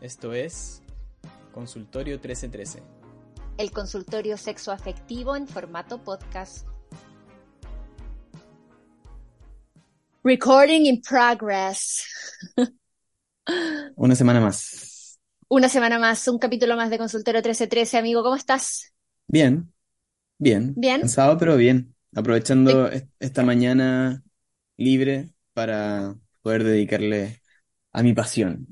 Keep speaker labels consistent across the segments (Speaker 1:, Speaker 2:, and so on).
Speaker 1: esto es Consultorio 1313.
Speaker 2: El consultorio sexoafectivo en formato podcast. Recording in progress.
Speaker 1: Una semana más.
Speaker 2: Una semana más, un capítulo más de Consultorio 1313. Amigo, ¿cómo estás?
Speaker 1: Bien, bien.
Speaker 2: Bien.
Speaker 1: Cansado, pero bien. Aprovechando esta mañana libre para poder dedicarle a mi pasión.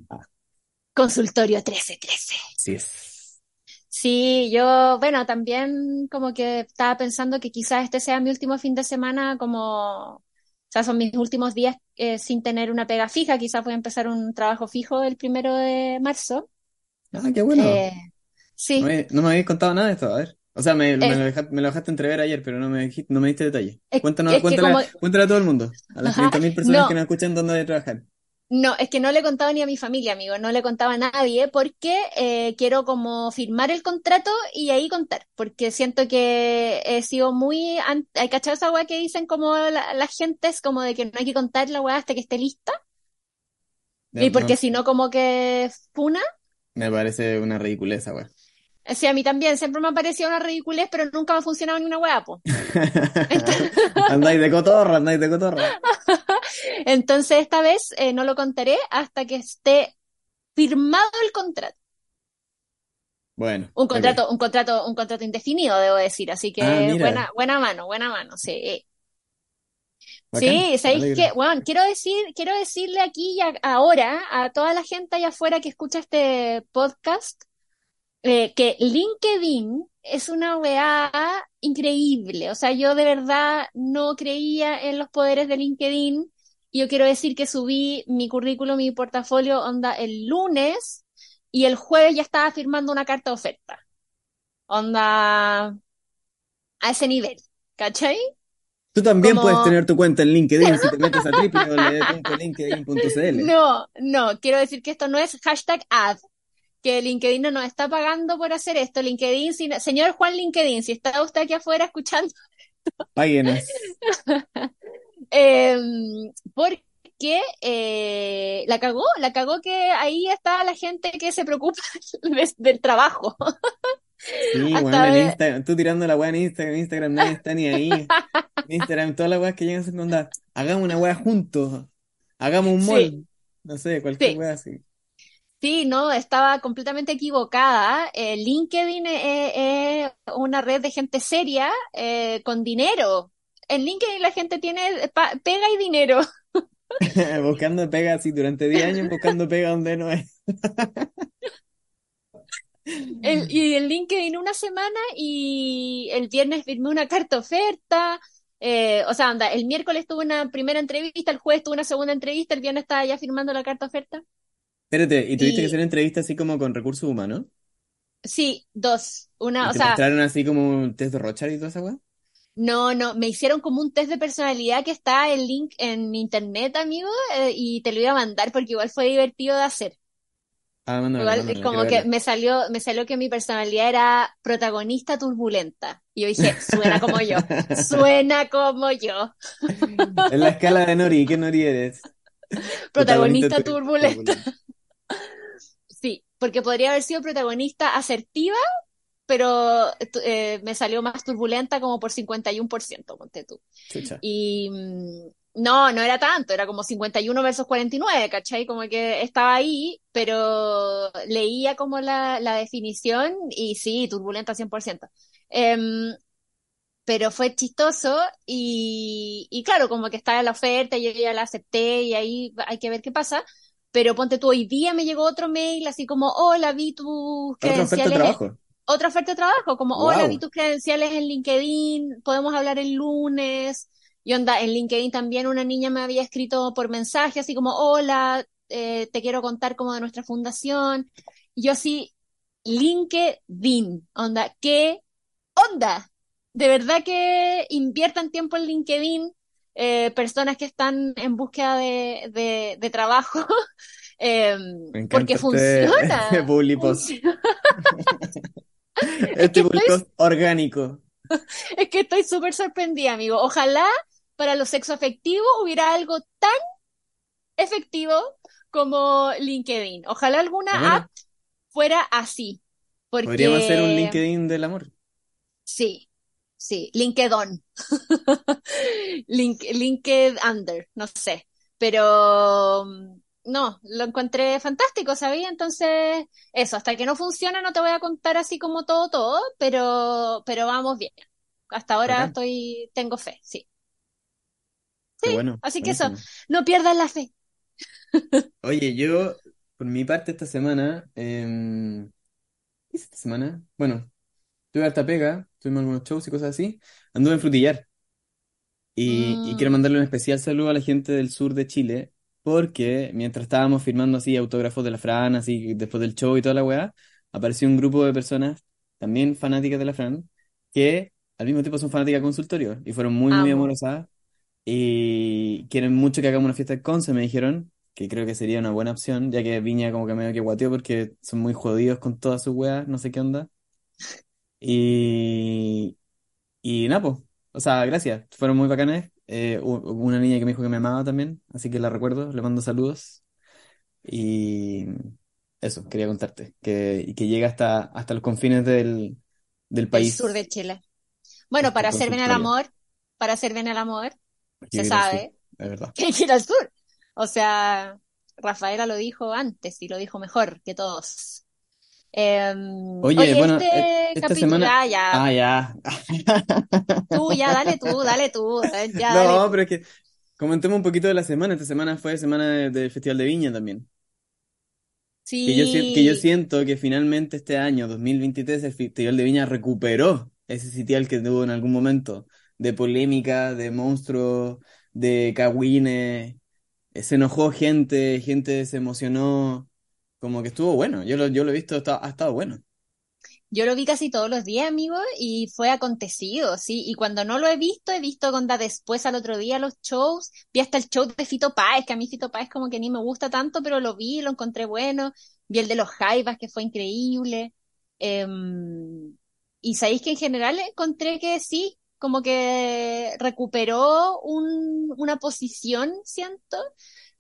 Speaker 2: Consultorio 1313.
Speaker 1: Sí es.
Speaker 2: Sí, yo, bueno, también como que estaba pensando que quizás este sea mi último fin de semana, como, o sea, son mis últimos días eh, sin tener una pega fija, quizás voy a empezar un trabajo fijo el primero de marzo.
Speaker 1: Ah, qué bueno.
Speaker 2: Eh, sí.
Speaker 1: No me, habéis contado nada de esto, a ver. O sea, me, me, eh. lo dejaste, entrever ayer, pero no me, no me diste detalle. Cuéntanos, cuéntale, cuéntale, a todo el mundo, a las 30.000 personas que nos escuchan dónde de trabajar.
Speaker 2: No, es que no le he contado ni a mi familia, amigo, no le contaba a nadie porque eh, quiero como firmar el contrato y ahí contar, porque siento que he sido muy... ¿Hay cachado esa weá que dicen como la, gente es como de que no hay que contar la weá hasta que esté lista? y porque si no como que funa.
Speaker 1: Me parece una ridiculez esa weá.
Speaker 2: Sí, a mí también, siempre me ha parecido una ridiculez, pero nunca me ha funcionado ni una weá, po.
Speaker 1: andáis de cotorra, andáis de cotorra.
Speaker 2: Entonces esta vez eh, no lo contaré hasta que esté firmado el contrato.
Speaker 1: Bueno.
Speaker 2: Un contrato, un contrato, un contrato indefinido, debo decir, así que ah, buena, buena mano, buena mano, sí. sí, sabéis que, bueno, quiero decir, quiero decirle aquí y ahora a toda la gente allá afuera que escucha este podcast eh, que LinkedIn es una weá increíble. O sea, yo de verdad no creía en los poderes de LinkedIn. Y yo quiero decir que subí mi currículum, mi portafolio, onda, el lunes y el jueves ya estaba firmando una carta de oferta. Onda, a ese nivel. ¿Cachai?
Speaker 1: Tú también puedes tener tu cuenta en LinkedIn si te metes a www.linkedin.cl.
Speaker 2: No, no, quiero decir que esto no es hashtag ad, que LinkedIn no nos está pagando por hacer esto. LinkedIn, señor Juan LinkedIn, si está usted aquí afuera escuchando.
Speaker 1: Páguenos.
Speaker 2: Em, porque eh, la cagó, la cagó que ahí está la gente que se preocupa del trabajo.
Speaker 1: Sí, bueno, Instagram, tú tirando la weá en Instagram, Instagram nadie está ni ahí. Instagram, todas las weas que llegan a onda, hagamos una weá juntos, hagamos un mall, no sé, cualquier sí. así.
Speaker 2: Sí, no, estaba completamente equivocada. Eh, LinkedIn es, una red de gente seria eh, con dinero. En LinkedIn la gente tiene pega y dinero.
Speaker 1: buscando pega así durante 10 años, buscando pega donde no es.
Speaker 2: y en LinkedIn una semana y el viernes firmé una carta oferta. Eh, o sea, anda, el miércoles tuve una primera entrevista, el jueves tuve una segunda entrevista, el viernes estaba ya firmando la carta oferta.
Speaker 1: Espérate, ¿y tuviste que hacer una entrevista así como con recursos humanos?
Speaker 2: Sí, dos. Una,
Speaker 1: o
Speaker 2: te sea,
Speaker 1: mostraron así como un test de Rochard y toda esa weá?
Speaker 2: No, no, me hicieron como un test de personalidad que está el link en internet, amigo, eh, y te lo iba a mandar porque igual fue divertido de hacer.
Speaker 1: Ah,
Speaker 2: igual como que me salió, me salió que mi personalidad era protagonista turbulenta. Y yo dije, suena como yo, suena como yo.
Speaker 1: En la escala de Nori, ¿qué Nori eres?
Speaker 2: protagonista, turbulenta. Porque podría haber sido protagonista asertiva, pero eh, me salió más turbulenta como por 51%, ponte tú. Y mm, no, no era tanto, era como 51 versus 49, ¿cachai? Como que estaba ahí, pero leía como la, la definición y sí, turbulenta 100%. Em, pero fue chistoso y, y claro, como que estaba la oferta, yo ya la acepté y ahí hay que ver qué pasa pero ponte tú, hoy día me llegó otro mail así como, hola, vi tus credenciales.
Speaker 1: Otra oferta de trabajo.
Speaker 2: Otra oferta de trabajo, como, hola, vi tus credenciales en LinkedIn, podemos hablar el lunes. Y onda, en LinkedIn también una niña me había escrito por mensaje, así como, hola, eh, te quiero contar como de nuestra fundación. yo así, LinkedIn, onda, ¿qué onda? De verdad que inviertan tiempo en LinkedIn, eh, personas que están en búsqueda de, de, trabajo, em, porque este funciona.
Speaker 1: este orgánico.
Speaker 2: Es que estoy súper sorprendida, amigo. Ojalá para los sexo afectivos hubiera algo tan efectivo como LinkedIn. Ojalá alguna app fuera así.
Speaker 1: Podríamos hacer un LinkedIn del amor.
Speaker 2: Sí, sí, LinkedOn. Link, LinkedIn under, no sé. Pero no, lo encontré fantástico, ¿sabía? Entonces, eso, hasta que no funcione no te voy a contar así como todo, todo, pero, pero vamos bien. Hasta ahora estoy, tengo fe, sí. Sí, bueno, así que eso, no pierdas la fe.
Speaker 1: Oye, yo, por mi parte, esta semana, eh, ¿qué esta semana? Bueno, tuve harta pega, tuvimos algunos shows y cosas así, anduve en frutillar. Y, y quiero mm. mandarle un especial saludo a la gente del sur de Chile, porque mientras estábamos firmando así autógrafos de la Fran, así después del show y toda la weá, apareció un grupo de personas, también fanáticas de la Fran, que al mismo tiempo son fanáticas de consultorio y fueron muy, muy amorosas y quieren mucho que hagamos una fiesta de Conce, me dijeron, que creo que sería una buena opción, ya que Viña como que medio que guateó porque son muy jodidos con todas sus weas, no sé qué onda. Y, y nada, pues, o sea, gracias, fueron muy bacanes. Eh, una niña que me dijo que me amaba también, así que la recuerdo, le mando saludos. Y eso, quería contarte, que, que llega hasta, hasta los confines del, del país.
Speaker 2: sur de Chile. Bueno, para hacer bien el amor, para hacer bien el amor, se sabe
Speaker 1: es verdad.
Speaker 2: que hay que ir al sur. O sea, Rafaela lo dijo antes y lo dijo mejor que todos. Em,
Speaker 1: oye, bueno, este e-, esta semana...
Speaker 2: ya.
Speaker 1: Ah, ya.
Speaker 2: Tú, ya, dale tú, dale tú. Ya,
Speaker 1: no, pero es que comentemos un poquito de la semana. Esta semana fue semana del Festival de Viña también.
Speaker 2: Sí.
Speaker 1: Que yo, que yo siento que finalmente este año, 2023, el Festival de Viña recuperó ese sitial que tuvo en algún momento de polémica, de monstruos, de cagüines, eh, se enojó gente, gente se emocionó, como que estuvo bueno, yo lo, yo lo he visto, ha estado bueno.
Speaker 2: Yo lo vi casi todos los días, amigo, y fue acontecido, sí. Y cuando no lo he visto, he visto cuando después al otro día los shows. Vi hasta el show de Fito Páez, que a mí Fito Páez como que ni me gusta tanto, pero lo vi, lo encontré bueno. Vi el de los Jaivas, que fue increíble. Em, y sabéis que en general encontré que sí, como que recuperó un, una posición, siento,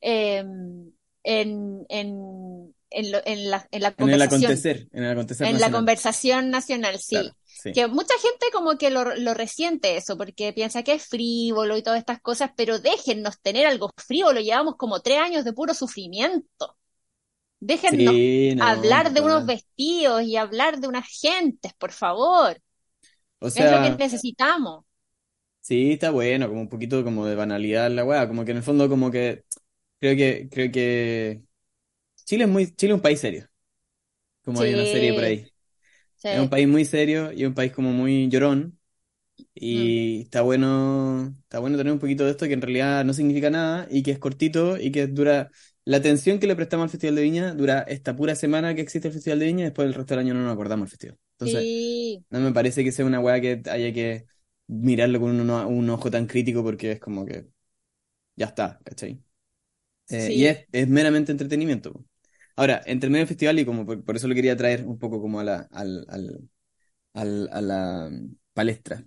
Speaker 2: em, en, en, en, en, la, en la conversación.
Speaker 1: En el acontecer, en el acontecer
Speaker 2: En la conversación nacional, sí. Que mucha gente como que lo, lo resiente eso, porque piensa que es frívolo y todas estas cosas, pero déjennos tener algo frívolo, llevamos como tres años de puro sufrimiento. Déjennos hablar de unos vestidos y hablar de unas gentes, por favor es lo que necesitamos.
Speaker 1: Sí, está bueno, como un poquito como de banalidad la weá, como que en el fondo como que creo que creo que Chile es muy Chile es un país serio. Como hay una serie por ahí. Es un país muy serio y un país como muy llorón. Y mm. está bueno, está bueno tener un poquito de esto que en realidad no significa nada y que es cortito y que dura la atención que le prestamos al Festival de Viña dura esta pura semana que existe el Festival de Viña y después el resto del año no nos acordamos del festival. Entonces, no me parece que sea una weá que haya que mirarlo con un, ojo tan crítico porque es como que ya está, ¿cachai? Eh, y es, meramente entretenimiento. Ahora, entre medio del festival y como por, eso lo quería traer un poco como a la, al, al, a la palestra.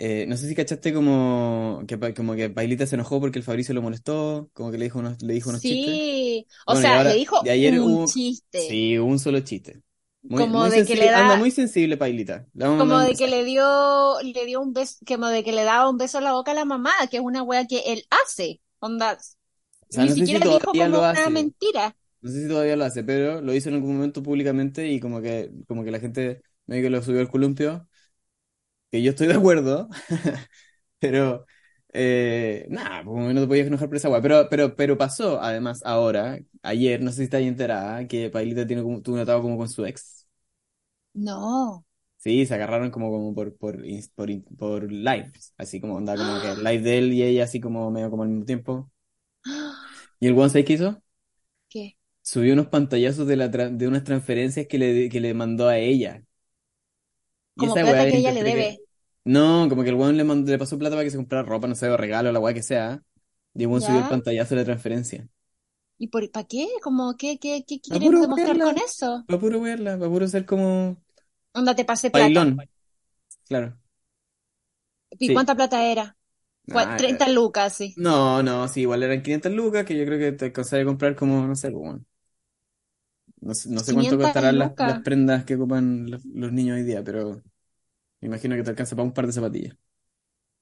Speaker 1: Eh, no sé si cachaste como que, como que Pailita se enojó porque el Fabricio lo molestó, como que le dijo unos, le dijo unos chistes.
Speaker 2: Sí, o sea, le dijo un chiste.
Speaker 1: Sí, un solo chiste.
Speaker 2: Muy, como de que le da...
Speaker 1: Anda muy sensible, Pailita.
Speaker 2: como de que le dio, le dio un beso, como de que le daba un beso a la boca a la mamá, que es una wea que él hace. Onda. Ni siquiera dijo como una mentira.
Speaker 1: No sé si todavía lo hace, pero lo hizo en algún momento públicamente y como que, como que la gente medio que lo subió al columpio que yo estoy de acuerdo, pero eh, nada, como no te podías enojar por esa weá. Pero, pero, pero pasó, además, ahora, ayer, no sé si estás enterada, que Pailita tiene como, tuvo un atado como con su ex.
Speaker 2: No.
Speaker 1: Sí, se agarraron como, como por, por, por, por live, así como onda, como que live de él y ella así como medio como al mismo tiempo. ¿Y el one se qué hizo?
Speaker 2: ¿Qué?
Speaker 1: Subió unos pantallazos de, la de unas transferencias que le, que le mandó a ella.
Speaker 2: como plata que ella le debe.
Speaker 1: No, como que el weón le, mandó, le pasó plata para que se comprara ropa, no sé, o regalo, la weá que sea. Y el weón subió el pantallazo de la transferencia.
Speaker 2: ¿Y por, para qué? Como, ¿qué, qué, qué quieren demostrar con eso?
Speaker 1: Para puro verla, para puro ser como...
Speaker 2: Onda, te pasé plata.
Speaker 1: Bailón. Claro.
Speaker 2: ¿Y cuánta plata era? 30 eh, lucas, sí.
Speaker 1: No, no, sí, igual eran 500 lucas, que yo creo que te alcanzaría a comprar como, no sé, como... No, no sé cuánto costarán las, prendas que ocupan los, los niños hoy día, pero me imagino que te alcanza para un par de zapatillas.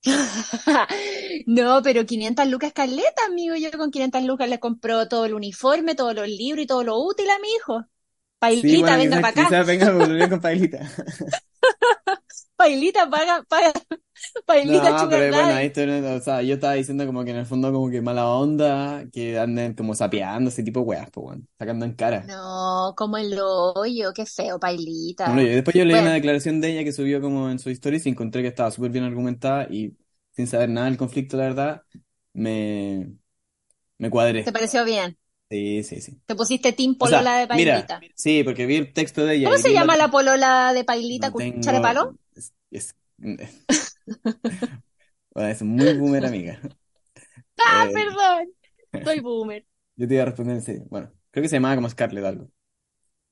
Speaker 2: No, pero 500 lucas caleta, amigo. Yo con 500 lucas le compro todo el uniforme, todos los libros y todo lo útil a mi hijo. Pailita, venga para acá.
Speaker 1: Venga con Pailita.
Speaker 2: Pailita, paga, paga. Pailita,
Speaker 1: no, pero bueno, esto, o sea, yo estaba diciendo como que en el fondo como que mala onda, que anden como sapeando ese tipo de weas, pues bueno, sacando en cara.
Speaker 2: No, como el hoyo, qué feo, Pailita.
Speaker 1: Bueno, después yo leí una declaración de ella que subió como en su historia y encontré que estaba súper bien argumentada y sin saber nada del conflicto, la verdad, me, me cuadré.
Speaker 2: ¿Te pareció bien?
Speaker 1: Sí, sí, sí.
Speaker 2: Te pusiste Team Polola de Pailita.
Speaker 1: sí, porque vi el texto de ella.
Speaker 2: ¿Cómo se llama la... polola de Pailita? No de palo?
Speaker 1: Es, es... muy boomer, amiga.
Speaker 2: Ah, eh, perdón. Soy boomer.
Speaker 1: Yo te iba a responder en serio. Bueno, creo que se llamaba como Scarlett algo.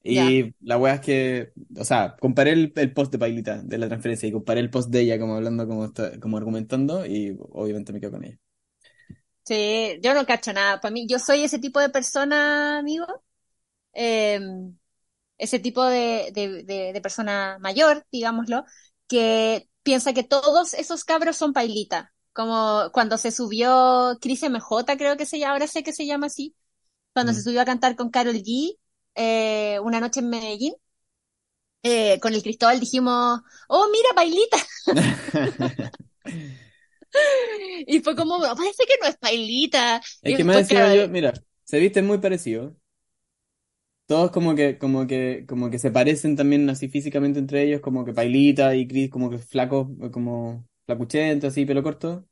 Speaker 1: Y la wea es que, o sea, comparé el, post de Pailita de la transferencia y comparé el post de ella como hablando, como, como argumentando y obviamente me quedo con ella.
Speaker 2: Sí, yo no cacho nada. Para mí, yo soy ese tipo de persona, amigo. Em, ese tipo de, de, persona mayor, digámoslo, que piensa que todos esos cabros son pailita. Como cuando se subió Cris MJ, creo que se llama, ahora sé que se llama así. Cuando se mm. subió a cantar con Carol G, eh, una noche en Medellín. Eh, con el Cristóbal dijimos, oh, mira, pailita. y fue como, parece que no es pailita.
Speaker 1: Es que me decía yo, mira, se viste muy parecido. Todos como que, como que, como que se parecen también así físicamente entre ellos, como que Pailita y Chris como que flacos, como flacuchento, así, pelo corto.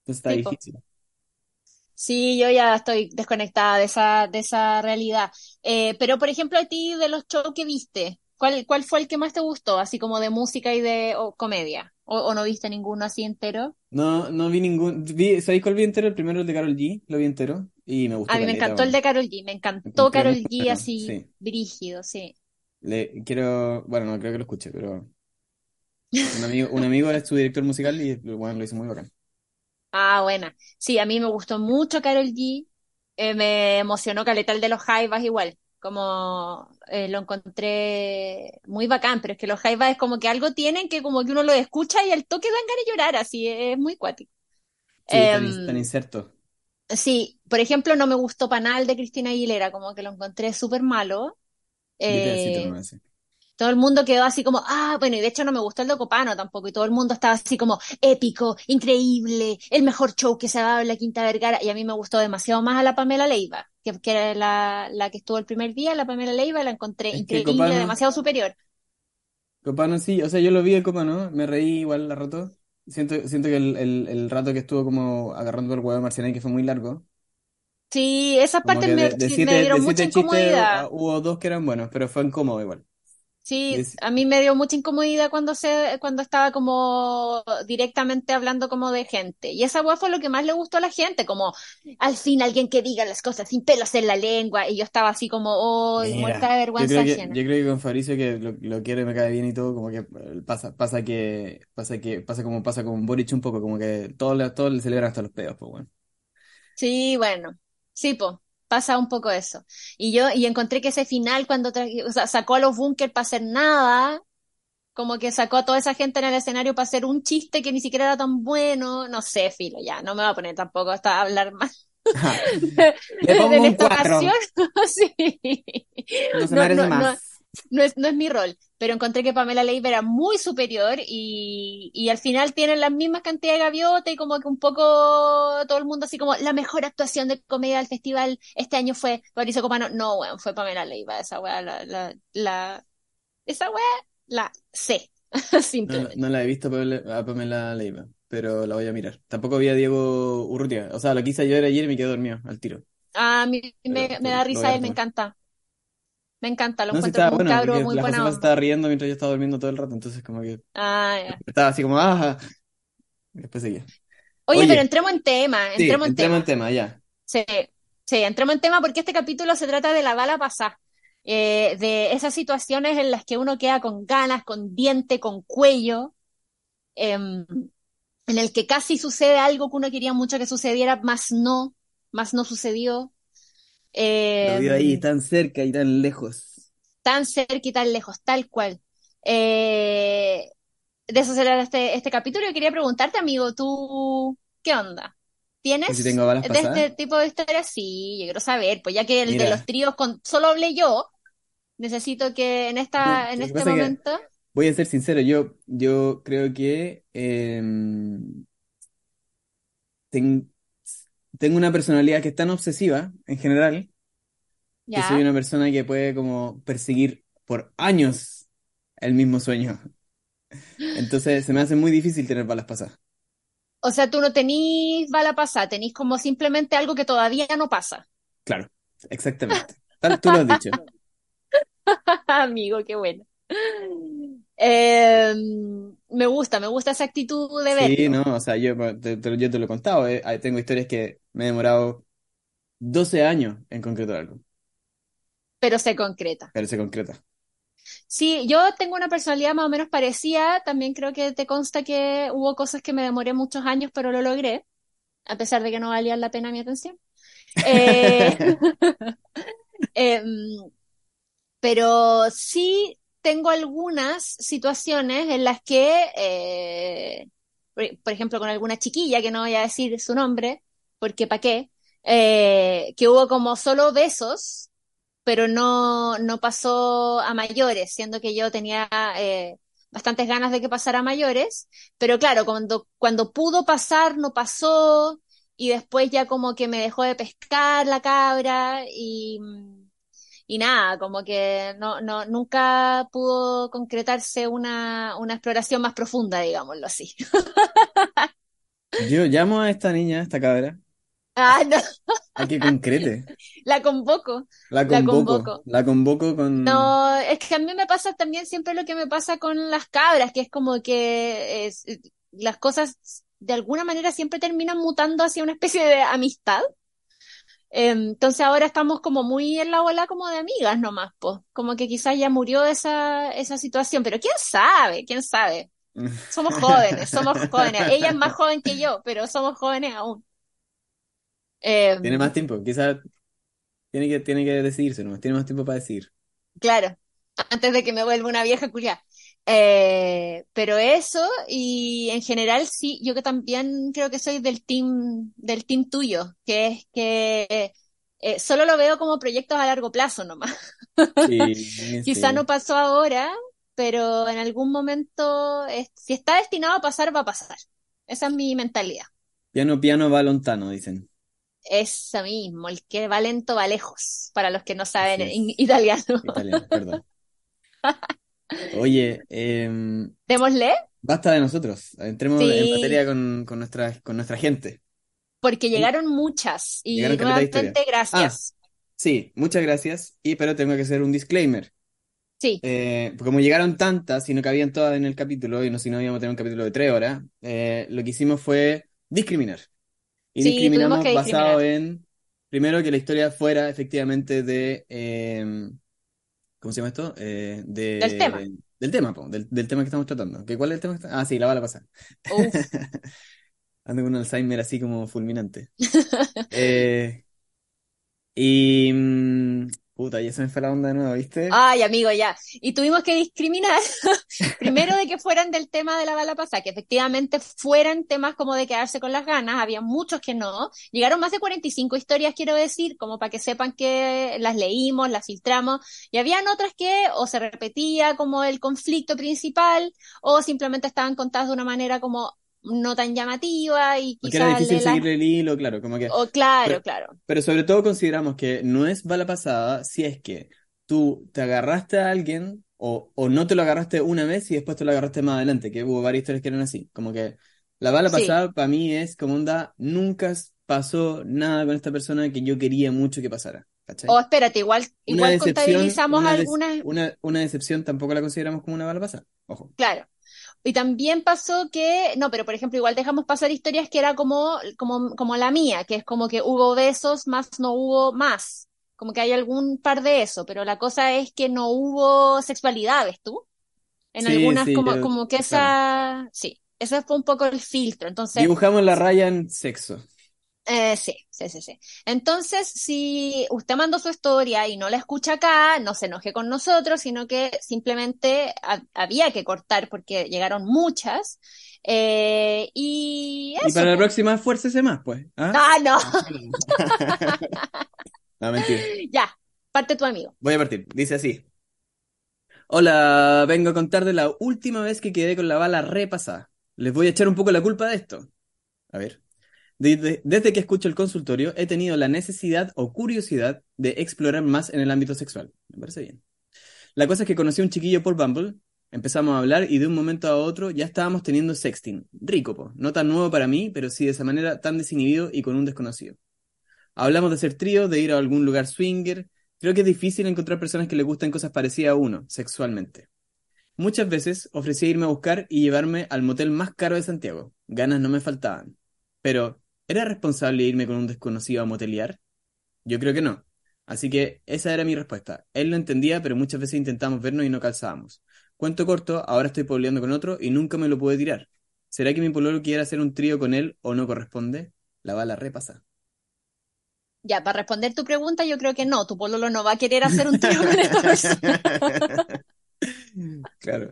Speaker 1: Entonces está difícil.
Speaker 2: Sí, yo ya estoy desconectada de esa, de esa realidad. Eh, pero, por ejemplo, a ti, de los shows que viste, ¿cuál, cuál fue el que más te gustó? Así como de música y de comedia. ¿O, no viste ninguno así entero?
Speaker 1: No, no vi ningún. Vi, ¿Sabéis cuál vi entero? El primero, el de Carol G, lo vi entero. Y me gustó.
Speaker 2: A mí me encantó el de Carol G, me encantó Carol G así, brígido, sí.
Speaker 1: Le quiero. Bueno, no creo que lo escuche, pero. Un amigo, un amigo es su director musical y bueno, lo hizo muy bacán.
Speaker 2: Ah, buena. Sí, a mí me gustó mucho Carol G. Eh, me emocionó Caleta el de los Jaivas igual como eh, lo encontré muy bacán, pero es que los jaivas es como que algo tienen que como que uno lo escucha y al toque dan ganas de llorar, así es muy cuático.
Speaker 1: Sí, em, tan, inserto.
Speaker 2: Sí, por ejemplo, no me gustó Panal de Cristina Aguilera, como que lo encontré súper malo. Eh, todo el mundo quedó así como, ah, bueno, y de hecho no me gustó el de Copano tampoco, y todo el mundo estaba así como, épico, increíble, el mejor show que se ha dado en la Quinta Vergara, y a mí me gustó demasiado más a la Pamela Leiva, que, que era la, la, que estuvo el primer día, la Pamela Leiva, la encontré increíble, demasiado superior.
Speaker 1: Copano sí, o sea, yo lo vi el Copano, me reí igual la rato, siento, siento que el, el, el rato que estuvo como agarrando el huevo de que fue muy largo.
Speaker 2: Sí, esa parte me, me, dieron mucha incomodidad.
Speaker 1: Hubo dos que eran buenos, pero fue incómodo igual.
Speaker 2: Sí, a mí me dio mucha incomodidad cuando se, cuando estaba como directamente hablando como de gente. Y esa weá fue lo que más le gustó a la gente, como al fin alguien que diga las cosas sin pelos en la lengua. Y yo estaba así como, oh, muerta de vergüenza
Speaker 1: yo creo, que, yo creo que con Fabricio que lo, lo quiere, me cae bien y todo, como que pasa, pasa que, pasa que, pasa como pasa con Boric un poco, como que todos, todos le celebran hasta los pedos, pues bueno.
Speaker 2: Sí, bueno. Sí, pues pasa un poco eso. Y yo, y encontré que ese final, cuando sacó a los bunkers para hacer nada, como que sacó a toda esa gente en el escenario para hacer un chiste que ni siquiera era tan bueno, no sé, filo, ya, no me voy a poner tampoco hasta hablar más.
Speaker 1: Le pongo un cuatro.
Speaker 2: sí.
Speaker 1: No se merece más
Speaker 2: no es, no es mi rol, pero encontré que Pamela Leiva era muy superior y, y al final tienen la misma cantidad de gaviota y como que un poco todo el mundo así como la mejor actuación de comedia del festival este año fue Mauricio Copano. No, weón, fue Pamela Leiva, esa weá, la, la, la, esa weá, la sé. Simplemente.
Speaker 1: No, la he visto a Pamela Leiva, pero la voy a mirar. Tampoco vi a Diego Urrutia. O sea, lo quise yo ayer y me quedé dormido al tiro.
Speaker 2: A mí me, da risa él, me encanta. Me encanta, lo encuentro
Speaker 1: como un cabro muy la estaba riendo mientras yo estaba durmiendo todo el rato, entonces como que
Speaker 2: ah,
Speaker 1: estaba así como, ah, después seguía.
Speaker 2: Oye, pero entremos en tema, entremos,
Speaker 1: en,
Speaker 2: tema.
Speaker 1: en tema, ya.
Speaker 2: Sí, sí, entremos en tema porque este capítulo se trata de la bala pasada. Eh, de esas situaciones en las que uno queda con ganas, con diente, con cuello, em, en el que casi sucede algo que uno quería mucho que sucediera, más no, más no sucedió.
Speaker 1: Eh, ahí tan cerca y tan lejos.
Speaker 2: Tan cerca y tan lejos, tal cual. Eh, de eso será este, este capítulo. Yo quería preguntarte, amigo, ¿tú qué onda? ¿Tienes
Speaker 1: de este
Speaker 2: tipo de historias? Sí, yo quiero saber, pues ya que el de los tríos con solo hablé yo, necesito que en esta, en este momento.
Speaker 1: Voy a ser sincero, yo, yo creo que em, tengo una personalidad que es tan obsesiva en general que soy una persona que puede como perseguir por años el mismo sueño. Entonces se me hace muy difícil tener balas pasadas.
Speaker 2: O sea, tú no tenís bala pasada, tenís como simplemente algo que todavía no pasa.
Speaker 1: Claro, exactamente. Tal, tú lo has dicho.
Speaker 2: Amigo, qué bueno. Em, me gusta, me gusta esa actitud de ver.
Speaker 1: Sí, no, o sea, yo te, yo te lo he contado, eh, tengo historias que me he demorado 12 años en concretar algo.
Speaker 2: Pero se concreta.
Speaker 1: Pero se concreta.
Speaker 2: Sí, yo tengo una personalidad más o menos parecida, también creo que te consta que hubo cosas que me demoré muchos años, pero lo logré, a pesar de que no valía la pena mi atención. Eh, em, pero sí tengo algunas situaciones en las que, eh, por, ejemplo, con alguna chiquilla, que no voy a decir su nombre, porque ¿para qué? Eh, que hubo como solo besos, pero no, no pasó a mayores, siendo que yo tenía eh, bastantes ganas de que pasara a mayores, pero claro, cuando, cuando pudo pasar, no pasó, y después ya como que me dejó de pescar la cabra, y y nada, como que no, no, nunca pudo concretarse una, una exploración más profunda, digámoslo así.
Speaker 1: Yo llamo a esta niña, a esta cabra.
Speaker 2: Ah, no.
Speaker 1: A que concrete.
Speaker 2: La convoco.
Speaker 1: La convoco. La convoco, con.
Speaker 2: No, es que a mí me pasa también siempre lo que me pasa con las cabras, que es como que es, las cosas de alguna manera siempre terminan mutando hacia una especie de amistad. Em, entonces ahora estamos como muy en la ola como de amigas nomás, pues. Como que quizás ya murió esa, esa situación, pero quién sabe, quién sabe. Somos jóvenes, somos jóvenes. Ella es más joven que yo, pero somos jóvenes aún.
Speaker 1: Em, tiene más tiempo, quizás tiene que, tiene que decidirse nomás, tiene más tiempo para decidir.
Speaker 2: Claro, antes de que me vuelva una vieja curia. Eh, pero eso, y en general sí, yo que también creo que soy del team, del team tuyo, que es que eh, solo lo veo como proyectos a largo plazo nomás. Quizá no pasó ahora, pero en algún momento, si está destinado a pasar, va a pasar. Esa es mi mentalidad.
Speaker 1: Piano, piano, va lontano, dicen.
Speaker 2: Eso mismo, el que va lento va lejos, para los que no saben italiano.
Speaker 1: Italiano, perdón. Oye, eh,
Speaker 2: ¿démosle?
Speaker 1: Basta de nosotros. Entremos en materia con, con, nuestra, con nuestra gente.
Speaker 2: Porque llegaron muchas y nuevamente gracias.
Speaker 1: Ah, sí, muchas gracias. Y pero tengo que hacer un disclaimer.
Speaker 2: Sí.
Speaker 1: Eh, como llegaron tantas y no cabían todas en el capítulo, y no si no íbamos a tener un capítulo de tres horas, eh, lo que hicimos fue discriminar. Y discriminamos basado en, primero, que la historia fuera efectivamente de eh, ¿Cómo se llama esto? Eh,
Speaker 2: del tema.
Speaker 1: Del tema, del, tema que estamos tratando. ¿Qué, ¿Cuál es el tema? Que está? Ah, sí, la bala pasada. Ando con un Alzheimer así como fulminante. eh, y mm, Puta, ya se me fue la onda de nuevo, ¿viste?
Speaker 2: Ay, amigo, ya. Y tuvimos que discriminar, primero de que fueran del tema de la bala pasada, que efectivamente fueran temas como de quedarse con las ganas, había muchos que no. Llegaron más de 45 historias, quiero decir, como para que sepan que las leímos, las filtramos, y habían otras que o se repetía como el conflicto principal, o simplemente estaban contadas de una manera como no tan llamativa y quizás...
Speaker 1: era difícil seguirle el hilo, claro, como que...
Speaker 2: Oh, claro, claro.
Speaker 1: Pero sobre todo consideramos que no es bala pasada si es que tú te agarraste a alguien o, o no te lo agarraste una vez y después te lo agarraste más adelante, que hubo varias historias que eran así. Como que la bala pasada para mí es como onda, nunca pasó nada con esta persona que yo quería mucho que pasara. ¿cachai?
Speaker 2: O espérate, igual, igual contabilizamos algunas.
Speaker 1: Una, una decepción tampoco la consideramos como una mala pasada. Ojo.
Speaker 2: Claro. Y también pasó que, no, pero por ejemplo, igual dejamos pasar historias que era como, como, como la mía, que es como que hubo besos, más no hubo más. Como que hay algún par de eso, pero la cosa es que no hubo sexualidad, ¿ves tú? En algunas, como, como que esa, sí, ese fue un poco el filtro. Entonces.
Speaker 1: Dibujamos la raya en sexo.
Speaker 2: Eh, sí, sí, sí, sí. Entonces, si usted mandó su historia y no la escucha acá, no se enoje con nosotros, sino que simplemente había que cortar porque llegaron muchas. Eh, y,
Speaker 1: y para la próxima, esfuércese más, pues.
Speaker 2: ¿ah? ah no.
Speaker 1: no, mentira.
Speaker 2: Ya, parte tu amigo.
Speaker 1: Voy a partir. Dice así. Hola, vengo a contar de la última vez que quedé con la bala repasada. Les voy a echar un poco la culpa de esto. A ver. Desde, que escucho el consultorio, he tenido la necesidad o curiosidad de explorar más en el ámbito sexual. Me parece bien. La cosa es que conocí a un chiquillo por Bumble, empezamos a hablar y de un momento a otro ya estábamos teniendo sexting. Rico, no tan nuevo para mí, pero sí de esa manera tan desinhibido y con un desconocido. Hablamos de hacer trío, de ir a algún lugar swinger. Creo que es difícil encontrar personas que le gusten cosas parecidas a uno, sexualmente. Muchas veces ofrecí irme a buscar y llevarme al motel más caro de Santiago. Ganas no me faltaban. Pero, ¿Era responsable irme con un desconocido a motelear? Yo creo que no. Así que esa era mi respuesta. Él lo entendía, pero muchas veces intentamos vernos y no calzábamos. Cuento corto, ahora estoy pololeando con otro y nunca me lo pude tirar. ¿Será que mi pololo quiere hacer un trío con él o no corresponde? La bala repasa.
Speaker 2: Ya, para responder tu pregunta, yo creo que no. Tu pololo no va a querer hacer un trío con esta persona.
Speaker 1: claro.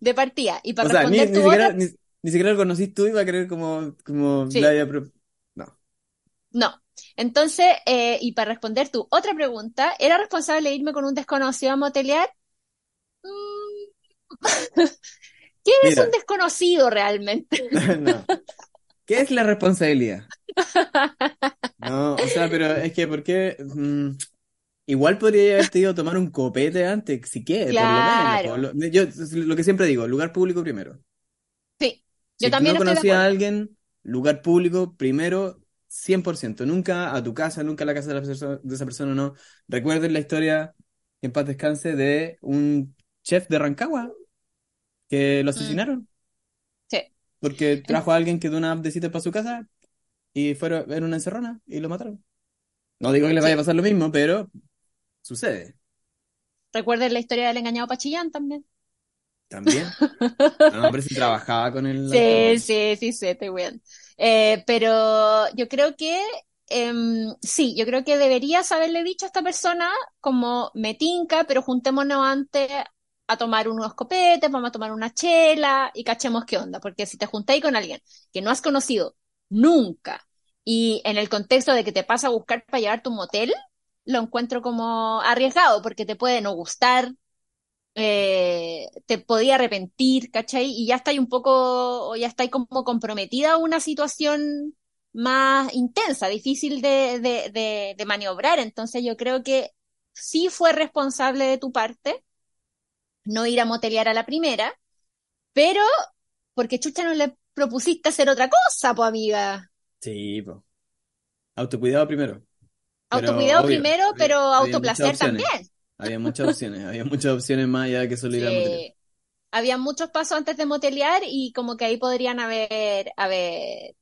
Speaker 2: De partida. Y para responder tu.
Speaker 1: Ni siquiera lo conocís tú y va a querer como, como No.
Speaker 2: No. Entonces, eh, y para responder tu otra pregunta, ¿era responsable irme con un desconocido a motelear? Mm. ¿Qué es un desconocido realmente?
Speaker 1: no. ¿Qué es la responsabilidad? No, o sea, pero es que, ¿por qué? Mm, igual podría haberte ido a tomar un copete antes, si quieres, por lo menos. yo lo que siempre digo, lugar público primero.
Speaker 2: Yo también
Speaker 1: no conocía a alguien, lugar público, primero, 100%. Nunca a tu casa, nunca a la casa de, de esa persona, no. Recuerden la historia, en paz descanse, de un chef de Rancagua que lo mm. asesinaron.
Speaker 2: Sí.
Speaker 1: Porque trajo a alguien que dio una app de para su casa y fueron en una encerrona y lo mataron. No digo que le vaya a pasar lo mismo, pero sucede.
Speaker 2: Recuerden la historia del engañado Pachillán también.
Speaker 1: También. No, pero si trabajaba con el.
Speaker 2: Sí, sí, sí, sí, estoy bien. Eh, pero yo creo que em, sí, yo creo que deberías haberle dicho a esta persona como me tinca, pero juntémonos antes a tomar unos copetes, vamos a tomar una chela y cachemos qué onda, porque si te juntáis con alguien que no has conocido nunca y en el contexto de que te pasa a buscar para llevar tu motel, lo encuentro como arriesgado porque te puede no gustar, eh, te podía arrepentir, ¿cachai? Y ya está ahí un poco, o ya está ahí como comprometida a una situación más intensa, difícil de, de, de, maniobrar. Entonces yo creo que sí fue responsable de tu parte no ir a motelear a la primera, pero porque chucha no le propusiste hacer otra cosa, pues amiga.
Speaker 1: Sí, pues. Autocuidado primero.
Speaker 2: Autocuidado primero, pero autoplacer también.
Speaker 1: Había muchas opciones, había muchas opciones más allá de que solo ir a motelear.
Speaker 2: Había muchos pasos antes de motelear y como que ahí podrían haber, haber,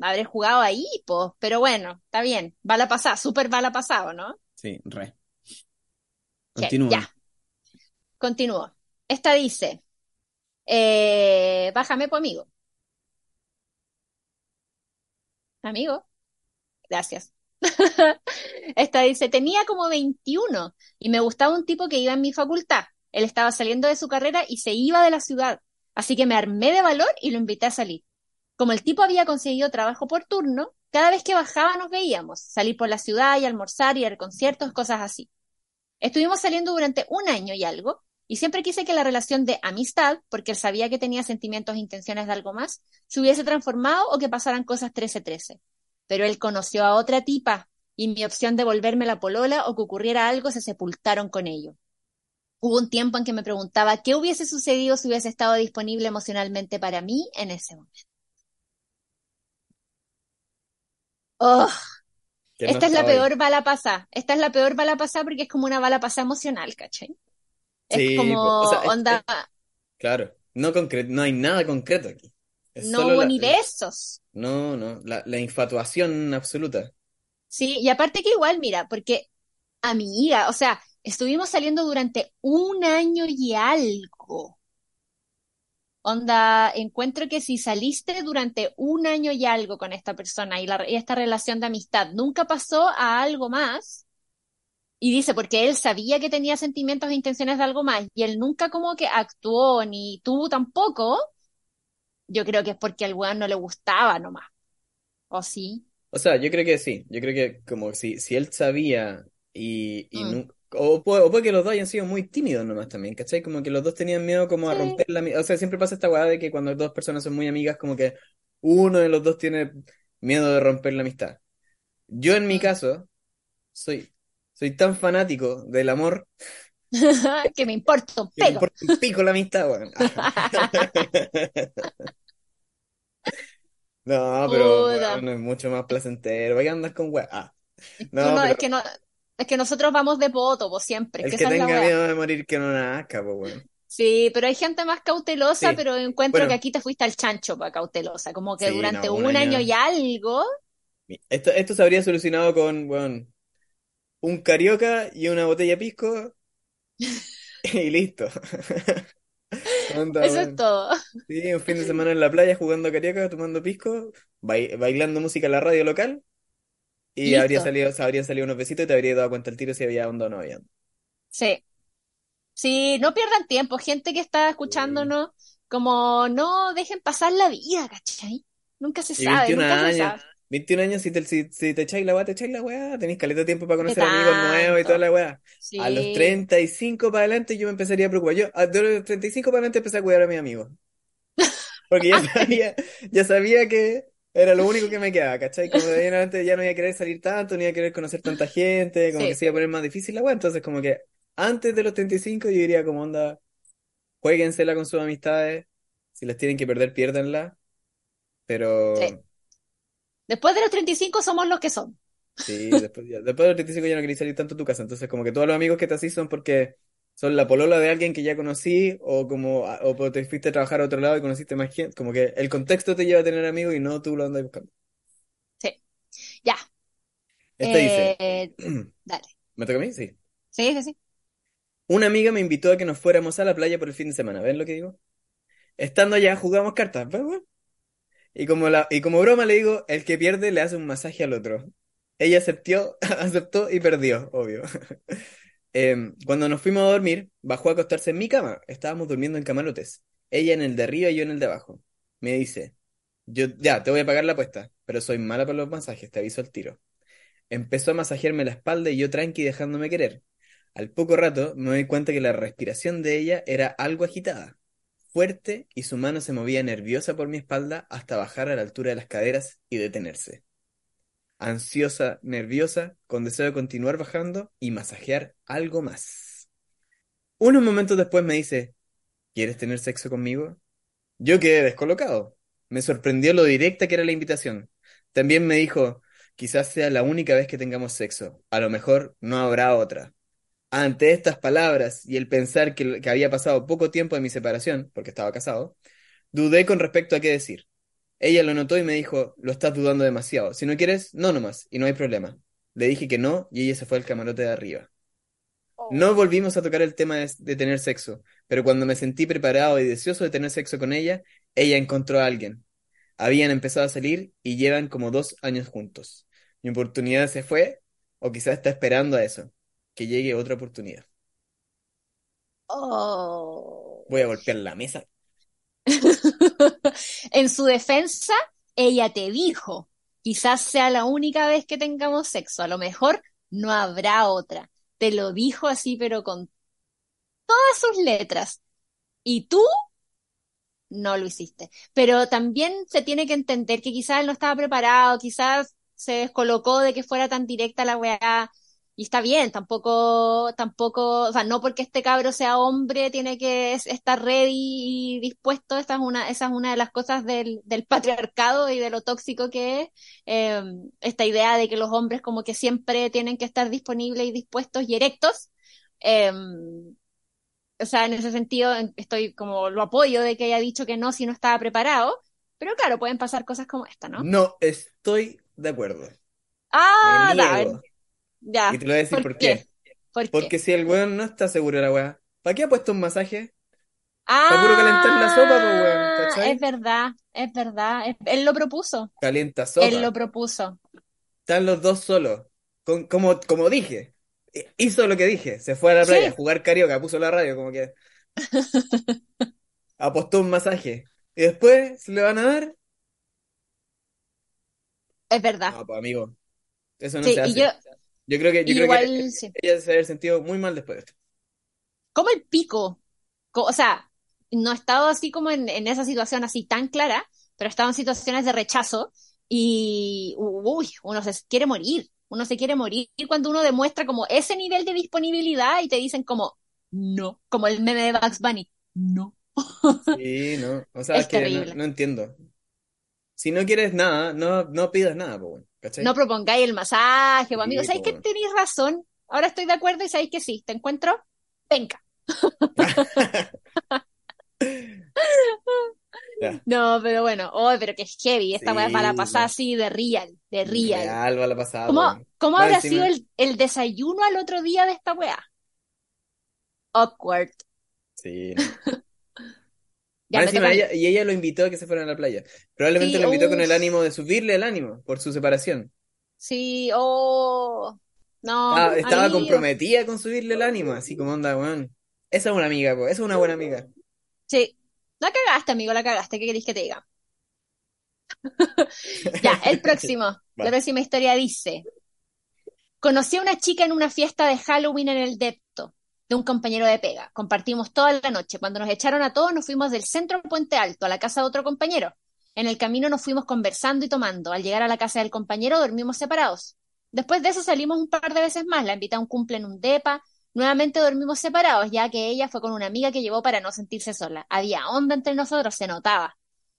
Speaker 2: haber jugado ahí, pues, pero bueno, está bien, bala pasada, súper bala pasado, ¿no?
Speaker 1: Sí, re. Continúa.
Speaker 2: Ya. Continúo. Esta dice, eh, bájame, pues, amigo. Amigo. Gracias. Esta dice, tenía como 21 y me gustaba un tipo que iba en mi facultad. Él estaba saliendo de su carrera y se iba de la ciudad. Así que me armé de valor y lo invité a salir. Como el tipo había conseguido trabajo por turno, cada vez que bajaba nos veíamos, salir por la ciudad y almorzar y ir conciertos, cosas así. Estuvimos saliendo durante un año y algo, y siempre quise que la relación de amistad, porque él sabía que tenía sentimientos e intenciones de algo más, se hubiese transformado o que pasaran cosas 13-13 pero él conoció a otra tipa y mi opción de volverme la polola o que ocurriera algo se sepultaron con ello. Hubo un tiempo en que me preguntaba qué hubiese sucedido si hubiese estado disponible emocionalmente para mí en ese momento. Oh, esta es la peor bala pasada. Esta es la peor bala pasada porque es como una bala pasada emocional, ¿cachai? Es como onda.
Speaker 1: claro, no, no hay nada concreto aquí.
Speaker 2: no hubo ni besos.
Speaker 1: No, no, la, la infatuación absoluta.
Speaker 2: Sí, y aparte que igual, mira, porque amiga, o sea, estuvimos saliendo durante un año y algo. Onda, encuentro que si saliste durante un año y algo con esta persona y, la, y esta relación de amistad nunca pasó a algo más, y dice, porque él sabía que tenía sentimientos e intenciones de algo más, y él nunca como que actuó, ni tú tampoco, yo creo que es porque al weón no le gustaba nomás. ¿O sí?
Speaker 1: O sea, yo creo que sí. Yo creo que como si, si él sabía y, y mm. o, puede, que los dos hayan sido muy tímidos nomás también, ¿cachai? Como que los dos tenían miedo como a romper la... O sea, siempre pasa esta weá de que cuando dos personas son muy amigas, como que uno de los dos tiene miedo de romper la amistad. Yo en mi mm. caso, soy, soy tan fanático del amor
Speaker 2: que me importa un
Speaker 1: pico. me importa un pico la amistad, weón. no, pero no es mucho más placentero. Vaya a andar con weá. Ah.
Speaker 2: No, es que no, es que nosotros vamos de voto, pues siempre.
Speaker 1: El que, tenga miedo de morir que no nazca, pues bueno.
Speaker 2: Sí, pero hay gente más cautelosa, pero encuentro que aquí te fuiste al chancho para cautelosa, como que durante un, año... y algo.
Speaker 1: Esto, esto se habría solucionado con, bueno, un carioca y una botella pisco y listo.
Speaker 2: Eso es todo.
Speaker 1: Sí, un fin de semana en la playa jugando carioca, tomando pisco, bailando música en la radio local y habría salido, habrían salido unos besitos y te habría dado cuenta el tiro si había onda o no había.
Speaker 2: Sí. Sí, no pierdan tiempo, gente que está escuchándonos, como no dejen pasar la vida, ¿cachai? Nunca se sabe, nunca se sabe.
Speaker 1: 21 años, si te, si, te echáis la weá, te echáis la weá, tenéis caleta de tiempo para conocer amigos nuevos y toda la weá. A los 35 para adelante yo me empezaría a preocupar. Yo, de los 35 para adelante empecé a cuidar a mis amigos. Porque ya sabía, ya sabía que era lo único que me quedaba, ¿cachai? Como de ahí en adelante ya no iba a querer salir tanto, ni iba a querer conocer tanta gente, como que se iba a poner más difícil la weá. Entonces, como que antes de los 35 yo diría como onda, jueguensela con sus amistades, si las tienen que perder, piérdanla. Pero
Speaker 2: Después de los 35 somos los que son.
Speaker 1: Sí, después, después de los 35 ya no quería salir tanto a tu casa. Entonces, como que todos los amigos que te así son porque son la polola de alguien que ya conocí o como o te fuiste a trabajar a otro lado y conociste más gente. Como que el contexto te lleva a tener amigos y no tú lo andas buscando.
Speaker 2: Sí. Ya.
Speaker 1: Esta dice. Eh, dale. ¿Me toca a mí? Sí.
Speaker 2: Sí, sí, sí.
Speaker 1: Una amiga me invitó a que nos fuéramos a la playa por el fin de semana. ¿Ven lo que digo? Estando allá jugamos cartas. ¿Ven, y como, la, y como broma le digo, el que pierde le hace un masaje al otro. Ella aceptó, aceptó y perdió, obvio. Em, cuando nos fuimos a dormir, bajó a acostarse en mi cama. Estábamos durmiendo en camarotes. Ella en el de arriba y yo en el de abajo. Me dice, yo ya, te voy a pagar la apuesta, pero soy mala para los masajes, te aviso al tiro. Empezó a masajearme la espalda y yo tranqui dejándome querer. Al poco rato me doy cuenta que la respiración de ella era algo agitada fuerte y su mano se movía nerviosa por mi espalda hasta bajar a la altura de las caderas y detenerse. Ansiosa, nerviosa, con deseo de continuar bajando y masajear algo más. Unos momentos después me dice, ¿quieres tener sexo conmigo? Yo quedé descolocado. Me sorprendió lo directa que era la invitación. También me dijo, quizás sea la única vez que tengamos sexo. A lo mejor no habrá otra. Ante estas palabras y el pensar que, había pasado poco tiempo de mi separación, porque estaba casado, dudé con respecto a qué decir. Ella lo notó y me dijo, lo estás dudando demasiado. Si no quieres, no nomás, y no hay problema. Le dije que no, y ella se fue al camarote de arriba. No oh. volvimos a tocar el tema de, tener sexo, pero cuando me sentí preparado y deseoso de tener sexo con ella, ella encontró a alguien. Habían empezado a salir y llevan como dos años juntos. Mi oportunidad se fue, o quizás está esperando a eso que llegue otra oportunidad.
Speaker 2: Oh.
Speaker 1: Voy a golpear la mesa.
Speaker 2: en su defensa, ella te dijo, quizás sea la única vez que tengamos sexo, a lo mejor no habrá otra. Te lo dijo así, pero con todas sus letras. Y tú no lo hiciste. Pero también se tiene que entender que quizás él no estaba preparado, quizás se descolocó de que fuera tan directa la weá y está bien, tampoco, tampoco, o sea, no porque este cabro sea hombre tiene que estar ready y dispuesto, esa es una, esa es una de las cosas del, del patriarcado y de lo tóxico que es, eh, esta idea de que los hombres como que siempre tienen que estar disponibles y dispuestos y erectos, eh, o sea, en ese sentido estoy como lo apoyo de que haya dicho que no si no estaba preparado, pero claro, pueden pasar cosas como esta, ¿no?
Speaker 1: No estoy de acuerdo.
Speaker 2: Ah, da, ya.
Speaker 1: Y te lo voy a decir por, qué. Porque si el weón no está seguro de la weá, ¿para qué ha puesto un masaje?
Speaker 2: Ah,
Speaker 1: Para puro calentar la sopa, pues weón, ¿cachai?
Speaker 2: Es verdad, es verdad. Él lo propuso.
Speaker 1: Calienta sopa.
Speaker 2: Él lo propuso.
Speaker 1: Están los dos solos. Con, como, como dije. Hizo lo que dije. Se fue a la playa a jugar carioca, puso la radio, como que. apostó un masaje. Y después se le van a dar.
Speaker 2: Es verdad.
Speaker 1: No, pues amigo. Eso no se hace. Yo, yo creo que, yo creo que ella se haber sentido muy mal después de esto.
Speaker 2: Como el pico. O sea, no he estado así como en, esa situación así tan clara, pero he estado en situaciones de rechazo y uy, uno se quiere morir. Uno se quiere morir cuando uno demuestra como ese nivel de disponibilidad y te dicen como no, como el meme de Bugs Bunny, no.
Speaker 1: Sí, no, o sea, es, que no, entiendo. Si no quieres nada, no, no pidas nada, pues
Speaker 2: no propongáis el masaje, pues, amigo. ¿Sabéis que tenéis razón? Ahora estoy de acuerdo y sabéis que sí. ¿Te encuentro? Venga. No, pero bueno, oh, pero que es heavy, esta sí, va la pasada así de real, de real.
Speaker 1: Real va la pasada.
Speaker 2: ¿Cómo, ¿cómo habrá sido el, el, desayuno al otro día de esta weá? Awkward.
Speaker 1: Sí. y ella lo invitó a que se fuera a la playa. Probablemente lo invitó con el ánimo de subirle el ánimo por su separación.
Speaker 2: Sí, oh. No.
Speaker 1: Ah, estaba comprometida con subirle el ánimo, así como onda, weón. Esa es una amiga, esa es una buena amiga.
Speaker 2: Sí. La cagaste, amigo, la cagaste. ¿Qué querés que te diga? ya, el próximo. La próxima historia dice. Conocí a una chica en una fiesta de Halloween en el Depto de un compañero de pega. Compartimos toda la noche. Cuando nos echaron a todos, nos fuimos del centro Puente Alto a la casa de otro compañero. En el camino nos fuimos conversando y tomando. Al llegar a la casa del compañero, dormimos separados. Después de eso salimos un par de veces más. La invité a un cumple en un depa. Nuevamente dormimos separados, ya que ella fue con una amiga que llevó para no sentirse sola. Había onda entre nosotros, se notaba.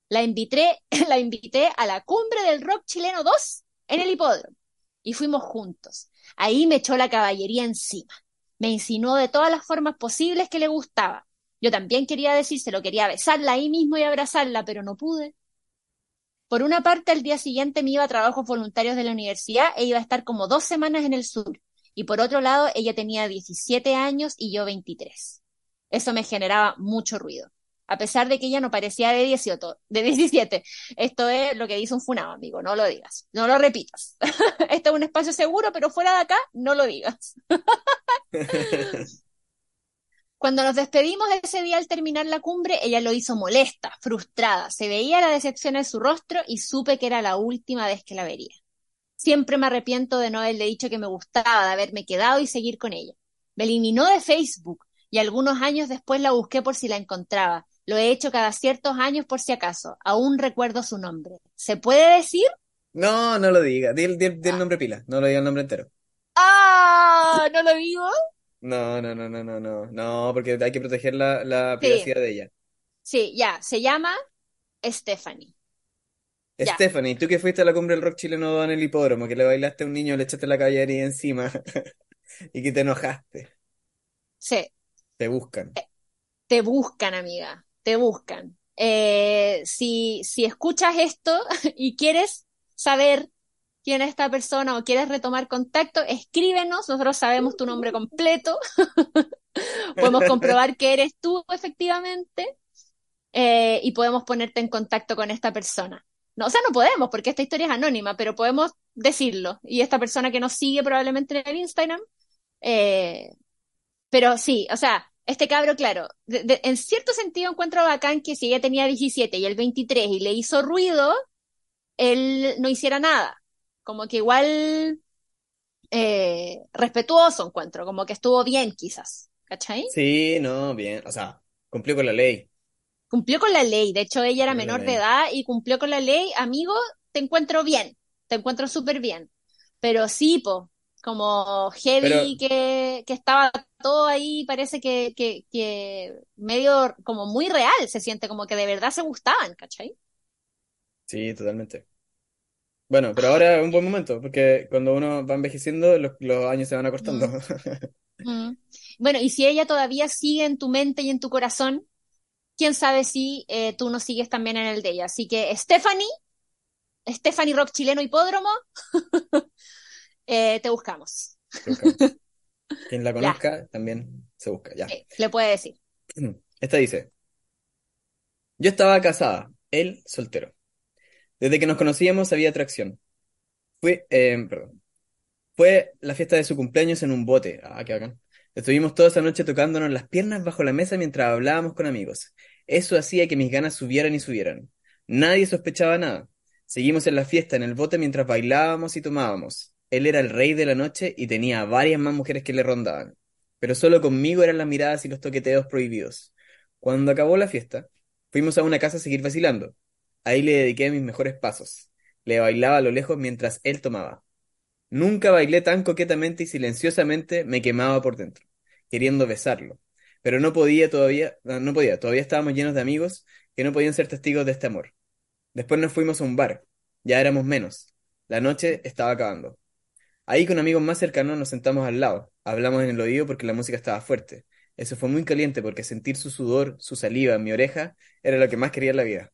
Speaker 2: La invité, la invité a la cumbre del rock chileno 2 en el hipódromo. Y fuimos juntos. Ahí me echó la caballería encima me insinuó de todas las formas posibles que le gustaba. Yo también quería decírselo, quería besarla ahí mismo y abrazarla, pero no pude. Por una parte, al día siguiente me iba a trabajos voluntarios de la universidad e iba a estar como dos semanas en el sur. Y por otro lado, ella tenía 17 años y yo 23. Eso me generaba mucho ruido a pesar de que ella no parecía de 18, de 17. Esto es lo que dice un funado, amigo, no lo digas, no lo repitas. Este es un espacio seguro, pero fuera de acá, no lo digas. Cuando nos despedimos ese día al terminar la cumbre, ella lo hizo molesta, frustrada. Se veía la decepción en su rostro y supe que era la última vez que la vería. Siempre me arrepiento de no haberle dicho que me gustaba, de haberme quedado y seguir con ella. Me eliminó de Facebook y algunos años después la busqué por si la encontraba. Lo he hecho cada ciertos años por si acaso. Aún recuerdo su nombre. ¿Se puede decir?
Speaker 1: No, no lo diga. Di, el ah. nombre pila. No lo diga el nombre entero.
Speaker 2: ¡Ah! ¿No lo digo?
Speaker 1: No, no, no, no, no, no. No, porque hay que proteger la, la privacidad de ella.
Speaker 2: Sí, ya. Se llama Stephanie.
Speaker 1: Stephanie, tú que fuiste a la cumbre del rock chileno en el hipódromo, que le bailaste a un niño, le echaste la caballería encima y que te enojaste.
Speaker 2: Sí.
Speaker 1: Te buscan.
Speaker 2: Eh, te buscan, amiga te buscan. Eh, si, escuchas esto y quieres saber quién es esta persona o quieres retomar contacto, escríbenos, nosotros sabemos tu nombre completo, podemos comprobar que eres tú efectivamente eh, y podemos ponerte en contacto con esta persona. No, o sea, no podemos porque esta historia es anónima, pero podemos decirlo. Y esta persona que nos sigue probablemente en el Instagram, eh, pero sí, o sea, este cabro, claro, en cierto sentido encuentro bacán que si ella tenía 17 y el 23 y le hizo ruido, él no hiciera nada. Como que igual eh, respetuoso encuentro, como que estuvo bien quizás. ¿Cachai?
Speaker 1: Sí, no, bien. O sea, cumplió con la ley.
Speaker 2: Cumplió con la ley. De hecho, ella era menor de edad y cumplió con la ley. Amigo, te encuentro bien. Te encuentro súper bien. Pero sí, po, como heavy, que, que, estaba todo ahí, parece que, que, que medio como muy real, se siente como que de verdad se gustaban, ¿cachai?
Speaker 1: Sí, totalmente. Bueno, pero ahora es un buen momento, porque cuando uno va envejeciendo, los, los años se van acortando.
Speaker 2: Mm. Mm. Bueno, y si ella todavía sigue en tu mente y en tu corazón, quién sabe si eh, tú no sigues también en el de ella. Así que Stephanie, Stephanie Rock Chileno Hipódromo, eh, te buscamos.
Speaker 1: Quien la conozca también se busca, ya.
Speaker 2: le puede decir.
Speaker 1: Esta dice, yo estaba casada, él soltero. Desde que nos conocíamos había atracción. Fue, eh, perdón. Fue la fiesta de su cumpleaños en un bote. Ah, qué bacán. Estuvimos toda esa noche tocándonos las piernas bajo la mesa mientras hablábamos con amigos. Eso hacía que mis ganas subieran y subieran. Nadie sospechaba nada. Seguimos en la fiesta en el bote mientras bailábamos y tomábamos. Él era el rey de la noche y tenía varias más mujeres que le rondaban. Pero solo conmigo eran las miradas y los toqueteos prohibidos. Cuando acabó la fiesta, fuimos a una casa a seguir vacilando. Ahí le dediqué mis mejores pasos. Le bailaba a lo lejos mientras él tomaba. Nunca bailé tan coquetamente y silenciosamente me quemaba por dentro, queriendo besarlo. Pero no podía todavía, no podía, todavía estábamos llenos de amigos que no podían ser testigos de este amor. Después nos fuimos a un bar, ya éramos menos. La noche estaba acabando. Ahí con amigos más cercanos nos sentamos al lado, hablamos en el oído porque la música estaba fuerte. Eso fue muy caliente porque sentir su sudor, su saliva en mi oreja era lo que más quería en la vida.